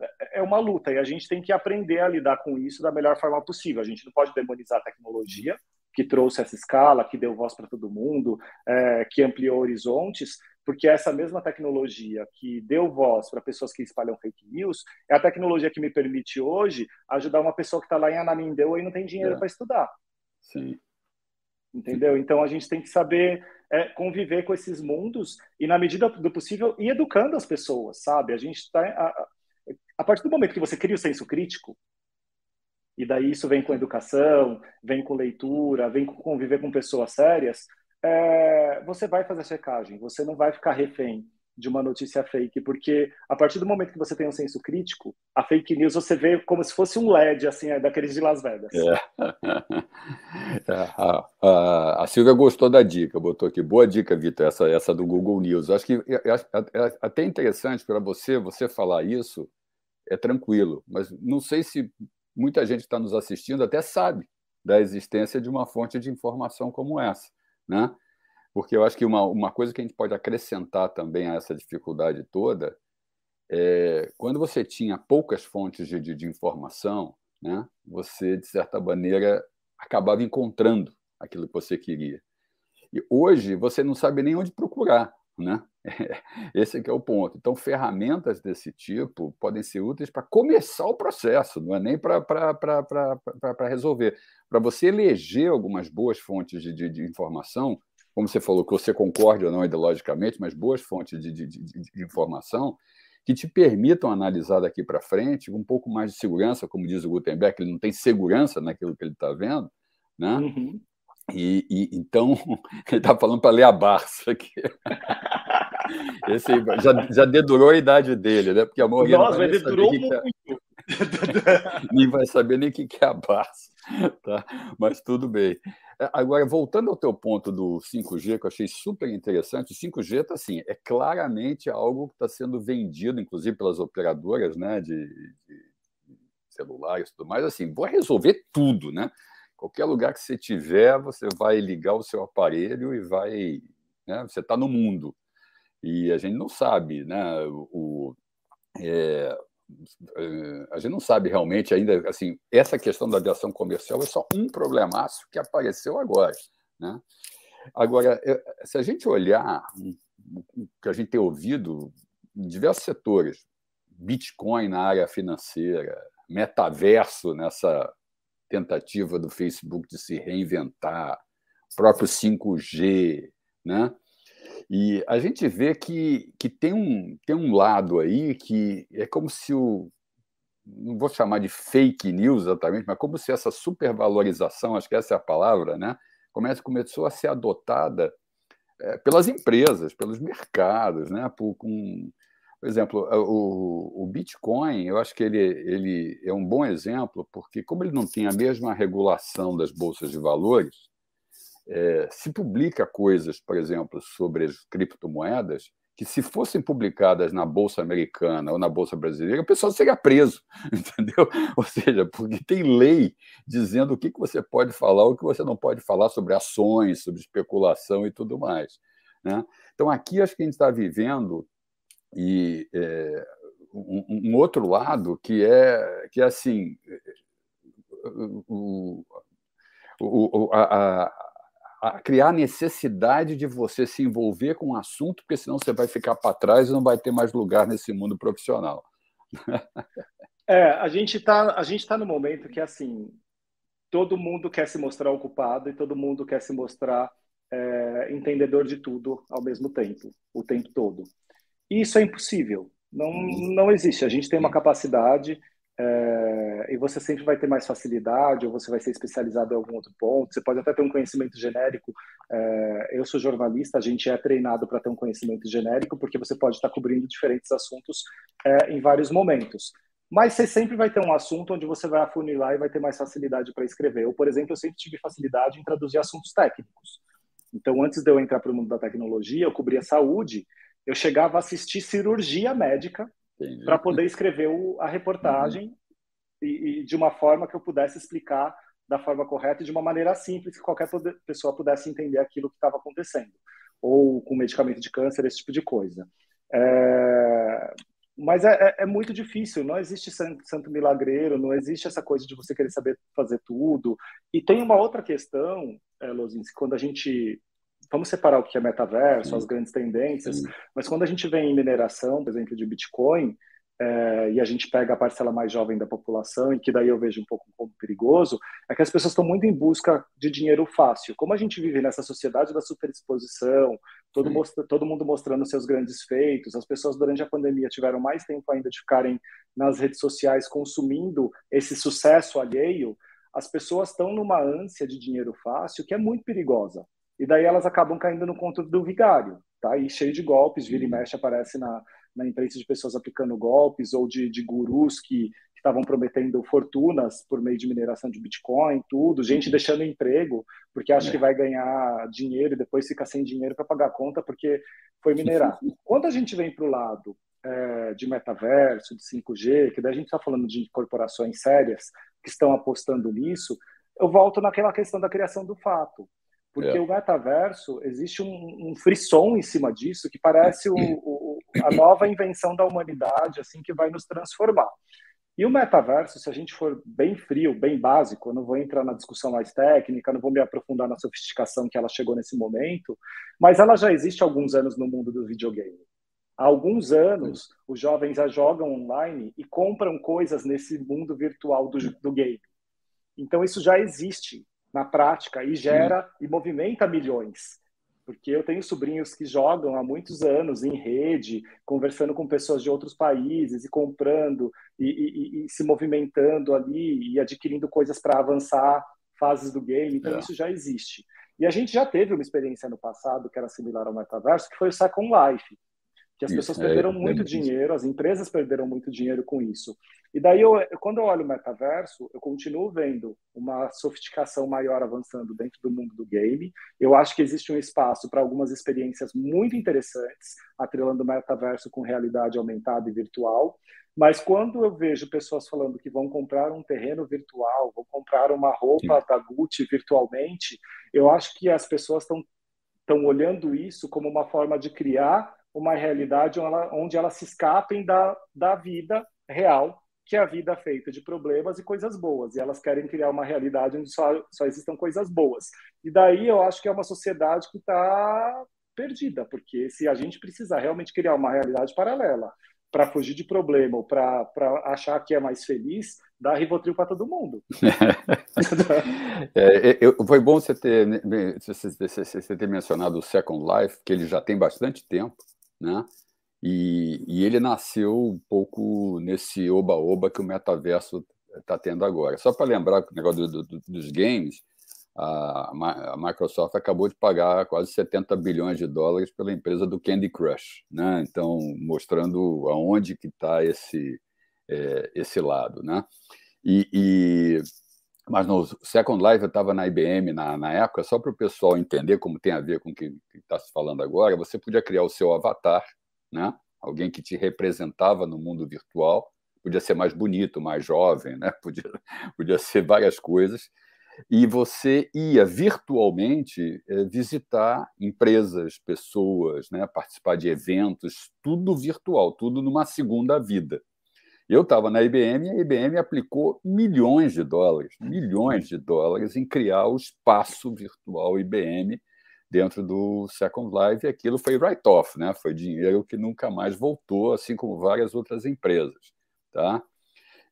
é, é uma luta e a gente tem que aprender a lidar com isso da melhor forma possível. A gente não pode demonizar a tecnologia, que trouxe essa escala, que deu voz para todo mundo, é, que ampliou horizontes, porque essa mesma tecnologia que deu voz para pessoas que espalham fake news é a tecnologia que me permite hoje ajudar uma pessoa que está lá em Ananindeua e não tem dinheiro é. para estudar. Sim. Entendeu? Então a gente tem que saber é, conviver com esses mundos e, na medida do possível, ir educando as pessoas, sabe? A gente está. A, a partir do momento que você cria o senso crítico, e daí isso vem com educação, vem com leitura, vem com conviver com pessoas sérias, é, você vai fazer a checagem, você não vai ficar refém de uma notícia fake, porque a partir do momento que você tem um senso crítico, a fake news você vê como se fosse um LED, assim, é, daqueles de Las Vegas. É. é a, a, a, Silvia gostou da dica, botou aqui. Boa dica, Vitor, essa, essa do Google News. Acho que é, é, é até interessante para você, você falar isso, é tranquilo, mas não sei se muita gente que está nos assistindo até sabe da existência de uma fonte de informação como essa, né? Porque eu acho que uma, uma coisa que a gente pode acrescentar também a essa dificuldade toda é quando você tinha poucas fontes de, de, de informação, né? Você de certa maneira acabava encontrando aquilo que você queria. E hoje você não sabe nem onde procurar, né? Esse é, é o ponto. Então, ferramentas desse tipo podem ser úteis para começar o processo, não é nem para resolver. Para você eleger algumas boas fontes de, de, de informação, como você falou, que você concorde ou não ideologicamente, mas boas fontes de, de, informação que te permitam analisar daqui para frente com um pouco mais de segurança, como diz o Gutenberg, ele não tem segurança naquilo que ele está vendo, né? Uhum. E, e, então ele está falando para ler a Barça aqui. Esse já, já dedurou a idade dele, né? Porque a morrer Nossa, mas dedurou muito. Que é... nem vai saber nem o que é a Barça, tá? Mas tudo bem. É, agora, voltando ao teu ponto do 5G, que eu achei super interessante, o 5G tá, assim, é claramente algo que está sendo vendido, inclusive pelas operadoras né, de, de celulares e tudo mais, assim, vou resolver tudo, né? Qualquer lugar que você tiver, você vai ligar o seu aparelho e vai. Né, você está no mundo. E a gente não sabe, né? O, é, a gente não sabe realmente ainda, assim, essa questão da aviação comercial é só um problemaço que apareceu agora, né? Agora, se a gente olhar o que a gente tem ouvido em diversos setores, Bitcoin na área financeira, metaverso nessa tentativa do Facebook de se reinventar, próprio 5G, né? E a gente vê que, que tem, um, tem um lado aí que é como se o. Não vou chamar de fake news exatamente, mas como se essa supervalorização, acho que essa é a palavra, né, começou a ser adotada é, pelas empresas, pelos mercados, né, por, com, por exemplo, o, o, Bitcoin, eu acho que ele, ele é um bom exemplo, porque como ele não tem a mesma regulação das bolsas de valores, é, se publica coisas, por exemplo, sobre as criptomoedas, que se fossem publicadas na Bolsa Americana ou na Bolsa Brasileira, o pessoal seria preso, entendeu? Ou seja, porque tem lei dizendo o que, que você pode falar o que você não pode falar sobre ações, sobre especulação e tudo mais. Né? Então, aqui acho que a gente está vivendo e é, um, um, outro lado que é, que é assim, o, o, a, a a criar necessidade de você se envolver com o assunto, porque senão você vai ficar para trás e não vai ter mais lugar nesse mundo profissional. É, a gente está a gente tá no momento que assim todo mundo quer se mostrar ocupado e todo mundo quer se mostrar é, entendedor de tudo ao mesmo tempo, o tempo todo. E isso é impossível. Não, não existe. A gente tem uma capacidade é, e você sempre vai ter mais facilidade, ou você vai ser especializado em algum outro ponto. Você pode até ter um conhecimento genérico. É, eu sou jornalista, a gente é treinado para ter um conhecimento genérico, porque você pode estar cobrindo diferentes assuntos é, em vários momentos. Mas você sempre vai ter um assunto onde você vai afunilar e vai ter mais facilidade para escrever. Eu, por exemplo, eu sempre tive facilidade em traduzir assuntos técnicos. Então, antes de eu entrar para o mundo da tecnologia, eu cobria saúde, eu chegava a assistir cirurgia médica para poder escrever o, a reportagem uhum. e, e, de uma forma que eu pudesse explicar da forma correta e de uma maneira simples que qualquer pessoa pudesse entender aquilo que estava acontecendo. Ou com medicamento de câncer esse tipo de coisa. É... mas é, é, é, muito difícil. Não existe santo, santo milagreiro não existe essa coisa de você querer saber fazer tudo. E tem uma outra questão é, Lozinski, quando a gente vamos separar o que é metaverso, as grandes tendências, Sim. mas quando a gente vem em mineração, por exemplo, de Bitcoin, é, e a gente pega a parcela mais jovem da população, e que daí eu vejo um pouco como perigoso, é que as pessoas estão muito em busca de dinheiro fácil. Como a gente vive nessa sociedade da superexposição, todo, mostra, todo mundo mostrando seus grandes feitos, as pessoas durante a pandemia tiveram mais tempo ainda de ficarem nas redes sociais consumindo esse sucesso alheio, as pessoas estão numa ânsia de dinheiro fácil que é muito perigosa e daí elas acabam caindo no conto do vigário, tá? E cheio de golpes, vira e uhum. mexe aparece na, na imprensa de pessoas aplicando golpes ou de, de gurus que estavam prometendo fortunas por meio de mineração de Bitcoin, tudo, gente uhum. deixando emprego porque acha é. que vai ganhar dinheiro e depois fica sem dinheiro para pagar a conta porque foi minerar. Quando a gente vem para o lado é, de metaverso, de 5G, que daí a gente está falando de corporações sérias que estão apostando nisso, eu volto naquela questão da criação do fato. Porque é. o metaverso, existe um, um frisson em cima disso que parece o, o, a nova invenção da humanidade, assim, que vai nos transformar. E o metaverso, se a gente for bem frio, bem básico, eu não vou entrar na discussão mais técnica, não vou me aprofundar na sofisticação que ela chegou nesse momento, mas ela já existe há alguns anos no mundo do videogame. Há alguns anos, os jovens já jogam online e compram coisas nesse mundo virtual do, do game. Então, isso já existe na prática e gera Sim. e movimenta milhões. porque eu tenho sobrinhos que jogam há muitos anos em rede, conversando com pessoas de outros países e comprando e, e, e se movimentando ali e adquirindo coisas para avançar fases do game. Então, é. isso já existe. E a gente já teve uma experiência no passado que era similar ao metaverso, que foi o Second Life, que as isso, pessoas perderam é, muito é dinheiro, as empresas perderam muito dinheiro com isso. E daí, eu, quando eu olho o metaverso, eu continuo vendo uma sofisticação maior avançando dentro do mundo do game. Eu acho que existe um espaço para algumas experiências muito interessantes, atrelando o metaverso com realidade aumentada e virtual. Mas quando eu vejo pessoas falando que vão comprar um terreno virtual, vão comprar uma roupa Sim. da Gucci virtualmente, eu acho que as pessoas estão estão olhando isso como uma forma de criar uma realidade onde, onde elas se escapem da, da vida real que é a vida feita de problemas e coisas boas, e elas querem criar uma realidade onde só, só existam coisas boas. E daí eu acho que é uma sociedade que está perdida, porque se a gente precisar realmente criar uma realidade paralela para fugir de problema ou para achar que é mais feliz, dá Rivotril para todo mundo. é, eu, foi bom você ter, você, você ter mencionado o Second Life, que ele já tem bastante tempo, né? E, e ele nasceu um pouco nesse oba-oba que o metaverso está tendo agora. Só para lembrar o negócio do, do, dos games, a, a, Microsoft acabou de pagar quase 70 bilhões de dólares pela empresa do Candy Crush, né? Então mostrando aonde que está esse é, esse lado, né? E, e, mas no Second Life eu estava na IBM na, na época só para o pessoal entender como tem a ver com o que está se falando agora. Você podia criar o seu avatar né? Alguém que te representava no mundo virtual, podia ser mais bonito, mais jovem, né? Podia, podia ser várias coisas. E você ia virtualmente eh, visitar empresas, pessoas, né? participar de eventos, tudo virtual, tudo numa segunda vida. Eu estava na IBM e a IBM aplicou milhões de dólares, milhões de dólares em criar o espaço virtual IBM dentro do Second Life, e aquilo foi write-off, né? foi dinheiro que nunca mais voltou, assim como várias outras empresas. Tá?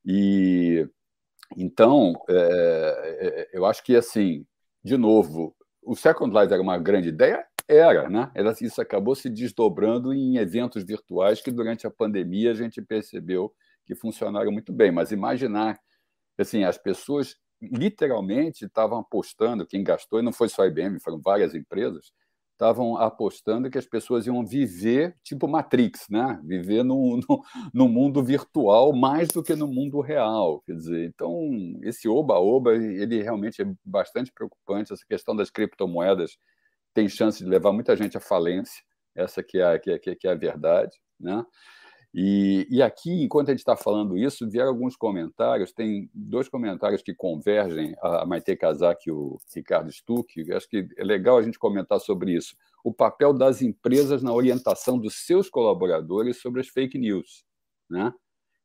E então, é, é, eu acho que, assim, de novo, o Second Life era uma grande ideia? Era, né? Era, isso acabou se desdobrando em eventos virtuais que, durante a pandemia, a gente percebeu que funcionaram muito bem. Mas imaginar, assim, as pessoas literalmente estavam apostando, quem gastou, e não foi só a IBM, foram várias empresas, estavam apostando que as pessoas iam viver tipo Matrix, né? viver no, no, no, mundo virtual mais do que no mundo real. Quer dizer, então, esse oba-oba, ele realmente é bastante preocupante. Essa questão das criptomoedas tem chance de levar muita gente à falência, essa que é a, que é, que é a verdade. Né? E, e aqui, enquanto a gente está falando isso, vieram alguns comentários, tem dois comentários que convergem, a Maite Kazak e o Ricardo Stuck, acho que é legal a gente comentar sobre isso. O papel das empresas na orientação dos seus colaboradores sobre as fake news. Né?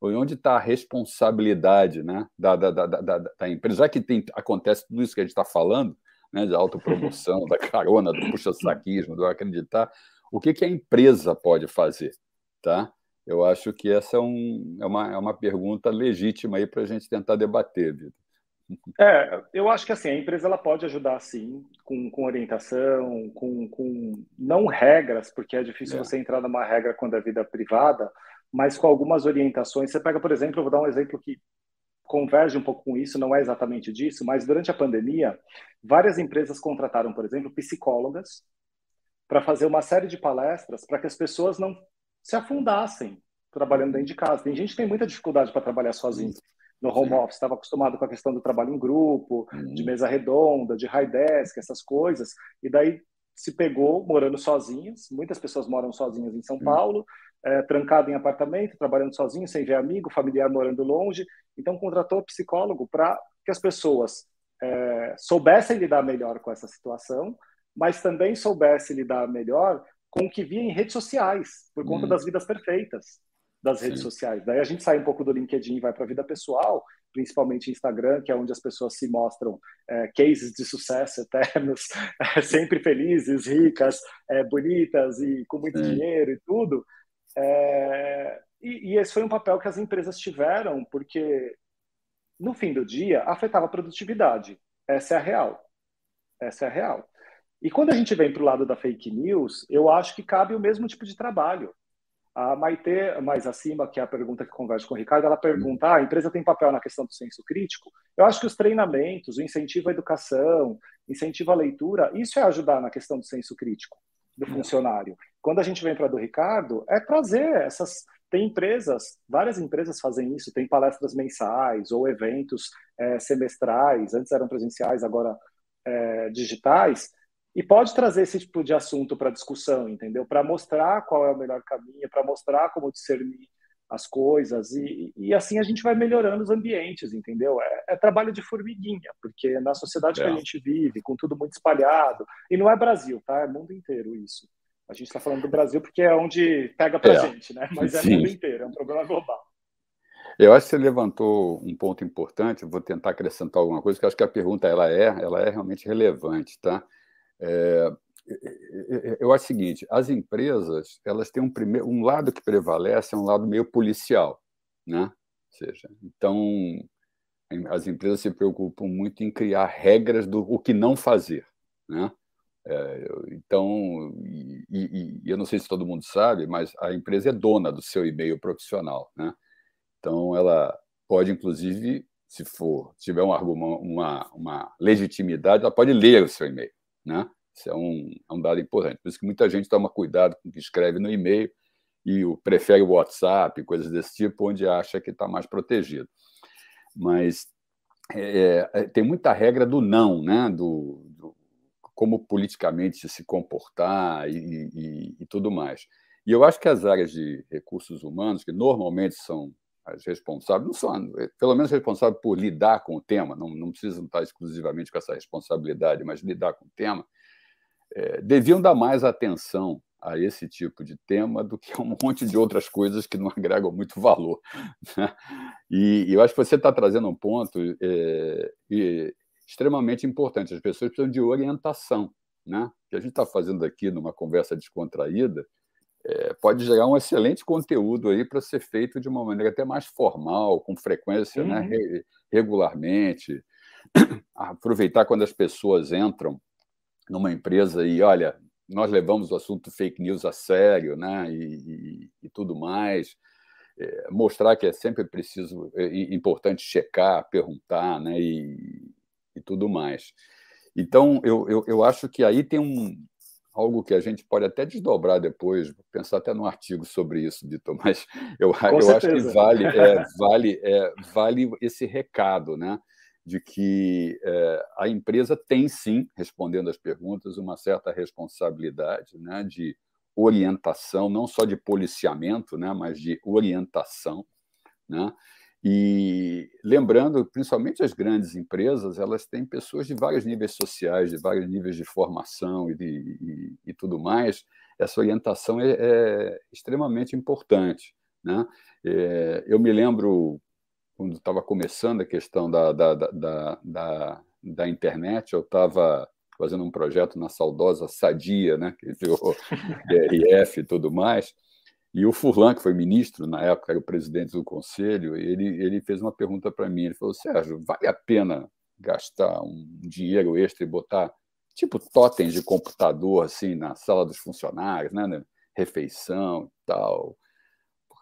Onde está a responsabilidade né, da, da, da, da, da empresa? Já que tem, acontece tudo isso que a gente está falando, né, de autopromoção, da carona, do puxa-saquismo, do acreditar, o que, que a empresa pode fazer? Tá? Eu acho que essa é, um, é, uma, é uma pergunta legítima aí para a gente tentar debater, Vitor. É, eu acho que assim, a empresa ela pode ajudar sim, com, com orientação, com, com não regras, porque é difícil é. você entrar numa regra quando é vida privada, mas com algumas orientações. Você pega, por exemplo, eu vou dar um exemplo que converge um pouco com isso, não é exatamente disso, mas durante a pandemia, várias empresas contrataram, por exemplo, psicólogas para fazer uma série de palestras para que as pessoas não se afundassem trabalhando dentro de casa. Tem gente que tem muita dificuldade para trabalhar sozinho no home Sim. office, estava acostumado com a questão do trabalho em grupo, uhum. de mesa redonda, de high desk, essas coisas, e daí se pegou morando sozinhas. Muitas pessoas moram sozinhas em São uhum. Paulo, é, trancado em apartamento, trabalhando sozinho, sem ver amigo, familiar morando longe. Então contratou psicólogo para que as pessoas é, soubessem lidar melhor com essa situação, mas também soubessem lidar melhor com o que via em redes sociais, por conta hum. das vidas perfeitas das redes Sim. sociais. Daí a gente sai um pouco do LinkedIn e vai para a vida pessoal, principalmente Instagram, que é onde as pessoas se mostram é, cases de sucesso eternos, é, sempre felizes, ricas, é, bonitas e com muito Sim. dinheiro e tudo. É, e, e, esse foi um papel que as empresas tiveram, porque no fim do dia afetava a produtividade. Essa é a real. Essa é a real. E quando a gente vem para o lado da fake news, eu acho que cabe o mesmo tipo de trabalho. A Maite, mais acima, que é a pergunta que conversa com o Ricardo, ela pergunta: ah, a empresa tem papel na questão do senso crítico? Eu acho que os treinamentos, o incentivo à educação, incentivo à leitura, isso é ajudar na questão do senso crítico do funcionário. Quando a gente vem para do Ricardo, é trazer essas. Tem empresas, várias empresas fazem isso, tem palestras mensais ou eventos é, semestrais, antes eram presenciais, agora é, digitais, e pode trazer esse tipo de assunto para discussão, entendeu? Para mostrar qual é o melhor caminho, para mostrar como discernir as coisas, e, e, assim a gente vai melhorando os ambientes, entendeu? É, é trabalho de formiguinha, porque na sociedade é. que a é. gente vive, com tudo muito espalhado, e não é Brasil, tá? É mundo inteiro isso. A gente está falando do Brasil porque é onde pega para a é. gente, né? Mas é Sim. mundo inteiro, é um problema global. Eu acho que você levantou um ponto importante, vou tentar acrescentar alguma coisa, que acho que a pergunta ela é, ela é realmente relevante, tá? É, eu acho o seguinte: as empresas elas têm um primeiro um lado que prevalece é um lado meio policial, né? Ou seja, então as empresas se preocupam muito em criar regras do o que não fazer, né? É, então, e, e, e, eu não sei se todo mundo sabe, mas a empresa é dona do seu e-mail profissional, né? Então, ela pode, inclusive, se for tiver um argumento, uma, uma legitimidade, ela pode ler o seu e-mail, né? Isso é um, é um dado importante. Por isso que muita gente toma cuidado com o que escreve no e-mail e o, prefere o WhatsApp, coisas desse tipo, onde acha que está mais protegido. Mas é, é, tem muita regra do não, né? do, do como politicamente se comportar e, e, e, tudo mais. E eu acho que as áreas de recursos humanos, que normalmente são as responsáveis, não são, pelo menos responsáveis por lidar com o tema, não, não precisam estar exclusivamente com essa responsabilidade, mas lidar com o tema, é, deviam dar mais atenção a esse tipo de tema do que a um monte de outras coisas que não agregam muito valor. Né? E, e, eu acho que você está trazendo um ponto é, é, extremamente importante. As pessoas precisam de orientação. Né? O que a gente está fazendo aqui numa conversa descontraída é, pode gerar um excelente conteúdo aí para ser feito de uma maneira até mais formal, com frequência, né? uhum. né? regularmente. Aproveitar quando as pessoas entram numa empresa e, olha, nós levamos o assunto fake news a sério, né? E, e, e tudo mais. É, mostrar que é sempre preciso, é, importante checar, perguntar, né? E, e tudo mais. Então, eu, eu, eu acho que aí tem um, algo que a gente pode até desdobrar depois, pensar até num artigo sobre isso, Vitor, mas eu, eu acho que vale, é, vale, é, vale esse recado, né? de que é, a empresa tem sim, respondendo às perguntas, uma certa responsabilidade né, de orientação, não só de policiamento, né, mas de orientação. Né? E lembrando, principalmente as grandes empresas, elas têm pessoas de vários níveis sociais, de vários níveis de formação e, de, e, e tudo mais. Essa orientação é, é extremamente importante. Né? É, eu me lembro quando estava começando a questão da, da, da, da, da internet, eu estava fazendo um projeto na saudosa Sadia, né, que virou DRF e tudo mais, e o Furlan, que foi ministro, na época era o presidente do conselho, ele, ele fez uma pergunta para mim, ele falou, Sérgio, vale a pena gastar um dinheiro extra e botar tipo totens de computador assim na sala dos funcionários, né, né refeição e tal,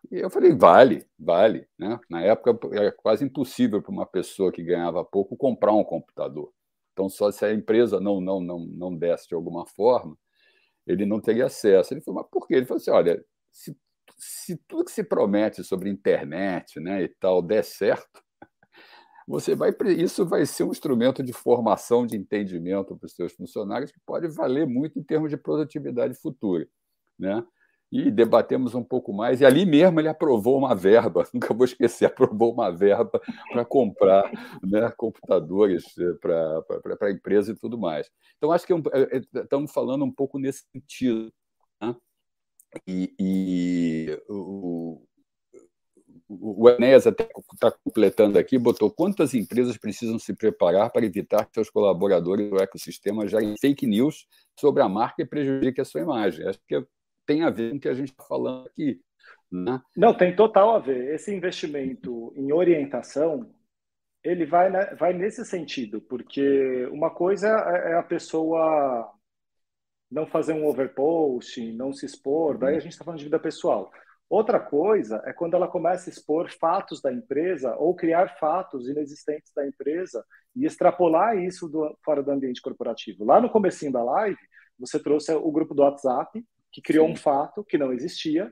e eu falei, vale, vale. Né? Na época era quase impossível para uma pessoa que ganhava pouco comprar um computador. Então, só se a empresa não, não, não, não desse de alguma forma, ele não teria acesso. Ele falou, mas por quê? Ele falou assim: olha, se, se tudo que se promete sobre internet né, e tal der certo, você vai isso vai ser um instrumento de formação de entendimento para os seus funcionários que pode valer muito em termos de produtividade futura. Né? e debatemos um pouco mais. E ali mesmo ele aprovou uma verba, nunca vou esquecer, aprovou uma verba para comprar né, computadores eh, para a empresa e tudo mais. Então, acho que é é, é, estamos falando um pouco nesse sentido. Né? E, e o, o Enéas até está completando aqui, botou quantas empresas precisam se preparar para evitar que seus colaboradores do ecossistema gerem fake news sobre a marca e prejudiquem a sua imagem. Acho que tem a ver com o que a gente está falando aqui. Né? Não, tem total a ver. Esse investimento em orientação, ele vai, né, vai nesse sentido, porque uma coisa é, é a pessoa não fazer um overposting, não se expor, daí a gente está falando de vida pessoal. Outra coisa é quando ela começa a expor fatos da empresa ou criar fatos inexistentes da empresa e extrapolar isso do, fora do ambiente corporativo. Lá no comecinho da live, você trouxe o grupo do WhatsApp, que criou Sim. um fato que não existia,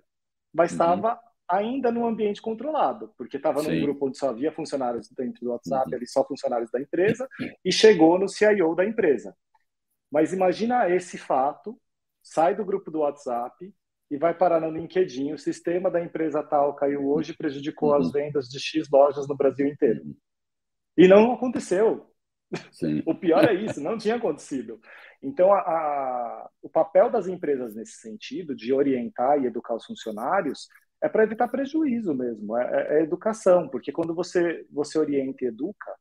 mas estava uhum. ainda no ambiente controlado, porque estava num grupo onde só havia funcionários dentro do WhatsApp, uhum. ali só funcionários da empresa, e chegou no CIO da empresa. Mas imagina esse fato, sai do grupo do WhatsApp e vai parar no LinkedIn. O sistema da empresa tal caiu hoje e prejudicou uhum. as vendas de X lojas no Brasil inteiro. E não aconteceu. Sim. o pior é isso, não tinha acontecido. Então, a, a, o papel das empresas nesse sentido, de orientar e educar os funcionários, é para evitar prejuízo mesmo, é, é, é, educação, porque quando você, você orienta e educa,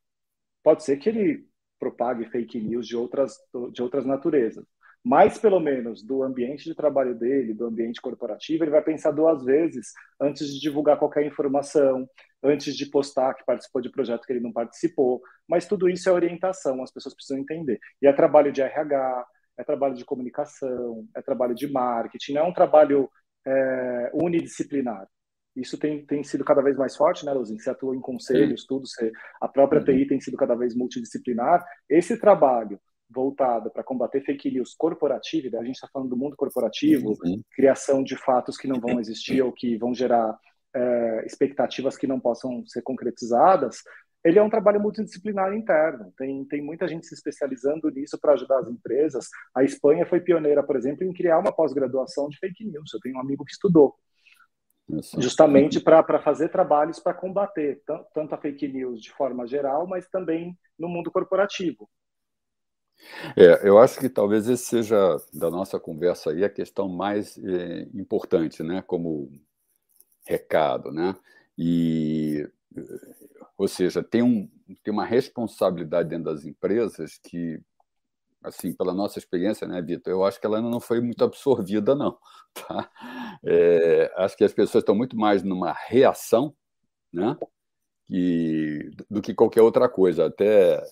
pode ser que ele propague fake news de outras, de outras naturezas. Mas, pelo menos, do ambiente de trabalho dele, do ambiente corporativo, ele vai pensar duas vezes antes de divulgar qualquer informação, antes de postar que participou de projeto que ele não participou. Mas tudo isso é orientação, as pessoas precisam entender. E é trabalho de RH, é trabalho de comunicação, é trabalho de marketing, não é um trabalho é, unidisciplinar. Isso tem, tem sido cada vez mais forte, né, Luzinho? Você atua em conselhos, tudo, você, a própria TI uhum. tem sido cada vez multidisciplinar. Esse trabalho voltado para combater fake news corporativa, a gente está falando do mundo corporativo, uhum. criação de fatos que não vão existir ou que vão gerar é, expectativas que não possam ser concretizadas, ele é um trabalho multidisciplinar interno. Tem, tem muita gente se especializando nisso para ajudar as empresas. A Espanha foi pioneira, por exemplo, em criar uma pós-graduação de fake news. Eu tenho um amigo que estudou justamente para fazer trabalhos para combater tanto a fake news de forma geral, mas também no mundo corporativo. É, eu acho que talvez esse seja da nossa conversa aí a questão mais é, importante, né, como recado, né? E ou seja, tem, um, tem uma responsabilidade dentro das empresas que assim, pela nossa experiência, né, Vitor, eu acho que ela ainda não foi muito absorvida, não. Tá? É, acho que as pessoas estão muito mais numa reação, né, que, do que qualquer outra coisa. Até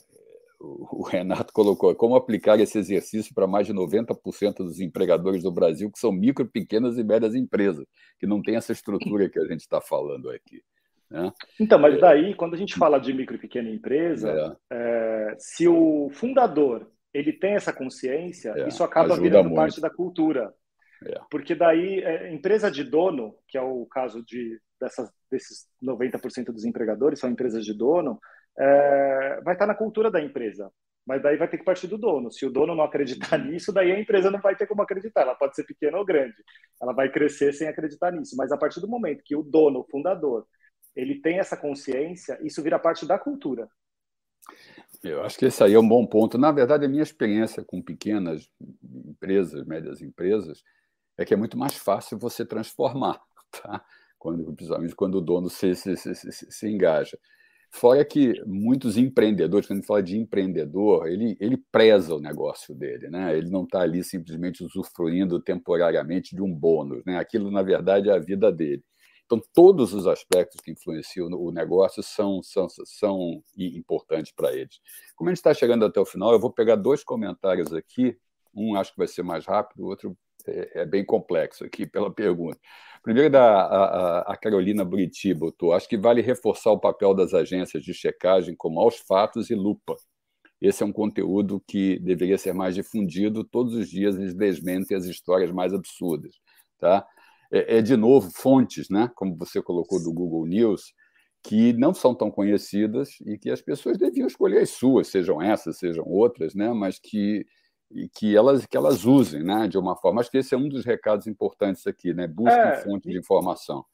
o Renato colocou como aplicar esse exercício para mais de 90% dos empregadores do Brasil, que são micro, pequenas e médias empresas, que não tem essa estrutura que a gente está falando aqui. Né? Então, mas é. daí, quando a gente fala de micro e pequena empresa, é. É, se o fundador ele tem essa consciência, é, isso acaba virando muito. parte da cultura. É. Porque daí, é, empresa de dono, que é o caso de, dessas, desses 90% dos empregadores, são empresas de dono, é, vai estar na cultura da empresa. Mas daí vai ter que partir do dono. Se o dono não acreditar nisso, daí a empresa não vai ter como acreditar. Ela pode ser pequena ou grande. Ela vai crescer sem acreditar nisso. Mas a partir do momento que o dono, o fundador, ele tem essa consciência, isso vira parte da cultura. Eu acho que esse aí é um bom ponto. Na verdade, a minha experiência com pequenas empresas, médias empresas, é que é muito mais fácil você transformar, tá? quando, principalmente quando o dono se, se, se, se, engaja. Fora que muitos empreendedores, quando a gente fala de empreendedor, ele, ele preza o negócio dele, né? ele não está ali simplesmente usufruindo temporariamente de um bônus. Né? Aquilo, na verdade, é a vida dele. Então, todos os aspectos que influenciam o negócio são, são, são importantes para eles. Como a gente está chegando até o final, eu vou pegar dois comentários aqui. Um acho que vai ser mais rápido, o outro é, é bem complexo aqui pela pergunta. Primeiro, da a, a Carolina Buriti botou: acho que vale reforçar o papel das agências de checagem como aos fatos e lupa. Esse é um conteúdo que deveria ser mais difundido. Todos os dias eles desmentem as histórias mais absurdas. Tá? É, é, de novo, fontes, né? como você colocou do Google News, que não são tão conhecidas e que as pessoas deviam escolher as suas, sejam essas, sejam outras, né? mas que, que, elas, que elas usem né? de uma forma. Acho que esse é um dos recados importantes aqui, né? busquem é, fontes de informação.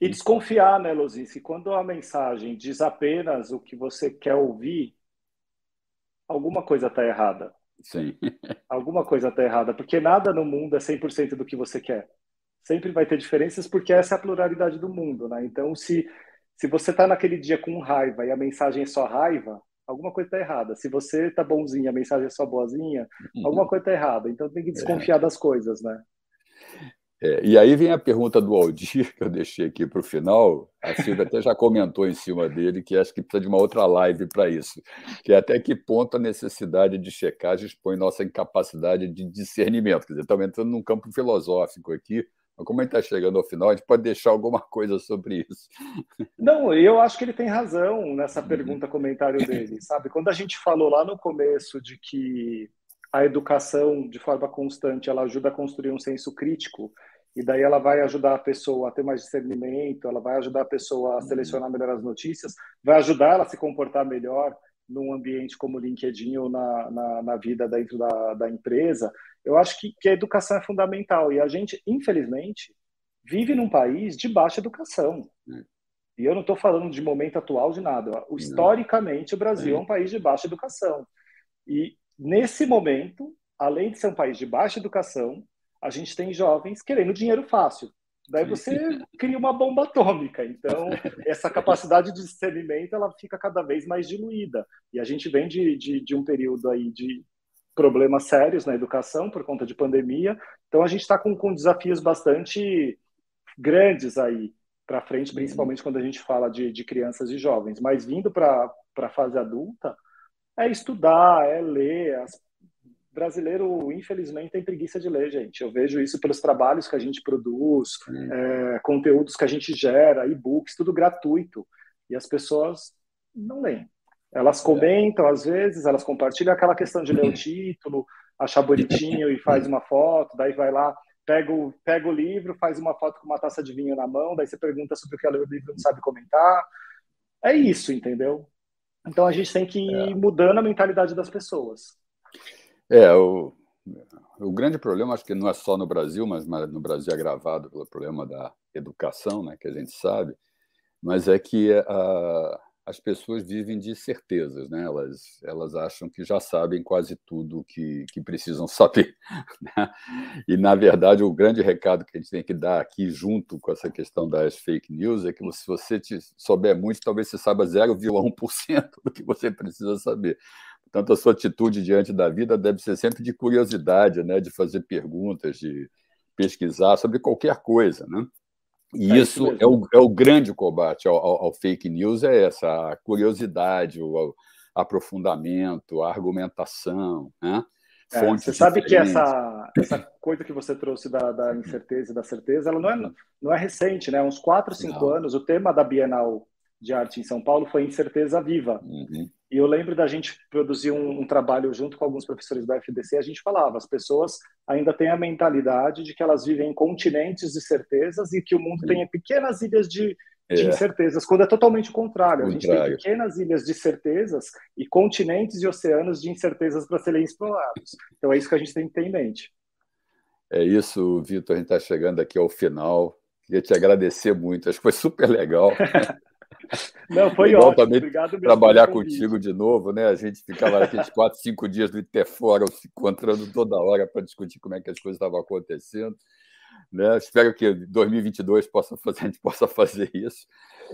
E desconfiar, né, Lozinski? Quando a mensagem diz apenas o que você quer ouvir, alguma coisa está errada. Sim. alguma coisa está errada, porque nada no mundo é 100% do que você quer sempre vai ter diferenças porque essa é a pluralidade do mundo, né? Então, se, se você está naquele dia com raiva e a mensagem é só raiva, alguma coisa está errada. Se você está bonzinho, a mensagem é só boazinha, uhum. alguma coisa está errada. Então, tem que desconfiar é. das coisas, né? É, e aí vem a pergunta do Aldir, que eu deixei aqui para o final. A Silvia até já comentou em cima dele que acho que precisa de uma outra live para isso, que é até que ponto a necessidade de checagem expõe nossa incapacidade de discernimento. Quer dizer, estamos entrando num campo filosófico aqui, mas como gente está chegando ao final, a gente pode deixar alguma coisa sobre isso. Não, eu acho que ele tem razão nessa uhum. pergunta, comentário dele, sabe? Quando a gente falou lá no começo de que a educação, de forma constante, ela ajuda a construir um senso crítico, e daí ela vai ajudar a pessoa a ter mais discernimento, ela vai ajudar a pessoa a uhum. selecionar melhor as notícias, vai ajudar ela a se comportar melhor num ambiente como o LinkedIn ou na, na, na vida dentro da, da empresa. Eu acho que, que a educação é fundamental e a gente, infelizmente, vive num país de baixa educação. É. E eu não estou falando de momento atual de nada. Historicamente, o Brasil é um país de baixa educação. E nesse momento, além de ser um país de baixa educação, a gente tem jovens querendo dinheiro fácil. Daí você cria uma bomba atômica. Então, essa capacidade de discernimento ela fica cada vez mais diluída. E a gente vem de, de, de um período aí de problemas sérios na educação por conta de pandemia. Então, a gente está com, com desafios bastante grandes aí para frente, uhum. principalmente quando a gente fala de, de crianças e jovens. Mas vindo para a fase adulta, é estudar, é ler. As... Brasileiro, infelizmente, tem preguiça de ler, gente. Eu vejo isso pelos trabalhos que a gente produz, é, conteúdos que a gente gera, e-books, tudo gratuito. E as pessoas não leem. Elas comentam, às vezes, elas compartilham aquela questão de ler o título, achar bonitinho e faz uma foto, daí vai lá, pega o, pega o livro, faz uma foto com uma taça de vinho na mão, daí você pergunta sobre o que é o livro, não sabe comentar. É isso, entendeu? Então a gente tem que ir é. mudando a mentalidade das pessoas. É, o, o grande problema, acho que não é só no Brasil, mas, mas no Brasil é agravado pelo problema da educação, né, que a gente sabe, mas é que a, as pessoas vivem de certezas, né? elas, elas acham que já sabem quase tudo que, que precisam saber. Né? E, na verdade, o grande recado que a gente tem que dar aqui, junto com essa questão das fake news, é que se você souber muito, talvez você saiba 0,1% do que você precisa saber. Portanto, a sua atitude diante da vida deve ser sempre de curiosidade, né? de fazer perguntas, de pesquisar sobre qualquer coisa. Né? E é isso, é, o, é o grande combate ao, ao, ao, fake news, é essa, a curiosidade, o, aprofundamento, a argumentação, né? É, você sabe que essa, essa coisa que você trouxe da, da incerteza e da certeza, ela não é, não é recente, né? Uns 4, 5 anos, o tema da Bienal de Arte em São Paulo foi Incerteza Viva. Uhum. E eu lembro da gente produzir um, um, trabalho junto com alguns professores da FDC, a gente falava, as pessoas ainda têm a mentalidade de que elas vivem em continentes de certezas e que o mundo tem pequenas ilhas de, de é. incertezas, quando é totalmente o contrário. A gente tem pequenas ilhas de certezas e continentes e oceanos de incertezas para serem explorados. Então é isso que a gente tem que ter em mente. É isso, Vitor. A gente está chegando aqui ao final. Queria te agradecer muito. Acho que foi super legal. Não, foi Legal ótimo. Obrigado trabalhar contigo de novo, né? A gente ficava aqueles quatro, cinco dias do Interfórum se encontrando toda hora para discutir como é que as coisas estavam acontecendo. Né? Espero que 2022 possa fazer, a gente possa fazer isso.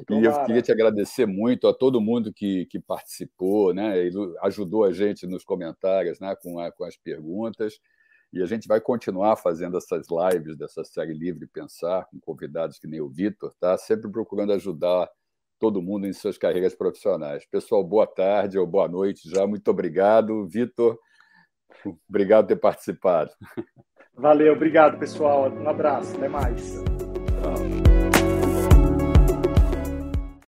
Tomara. E eu queria te agradecer muito a todo mundo que, que participou, né? ajudou a gente nos comentários né? com, a, com as perguntas. E a gente vai continuar fazendo essas lives dessa série Livre Pensar, com convidados que nem o Vitor, tá? sempre procurando ajudar todo mundo em suas carreiras profissionais. Pessoal, boa tarde ou boa noite já. Muito obrigado. Vitor, obrigado por ter participado. Valeu, obrigado, pessoal. Um abraço, até mais.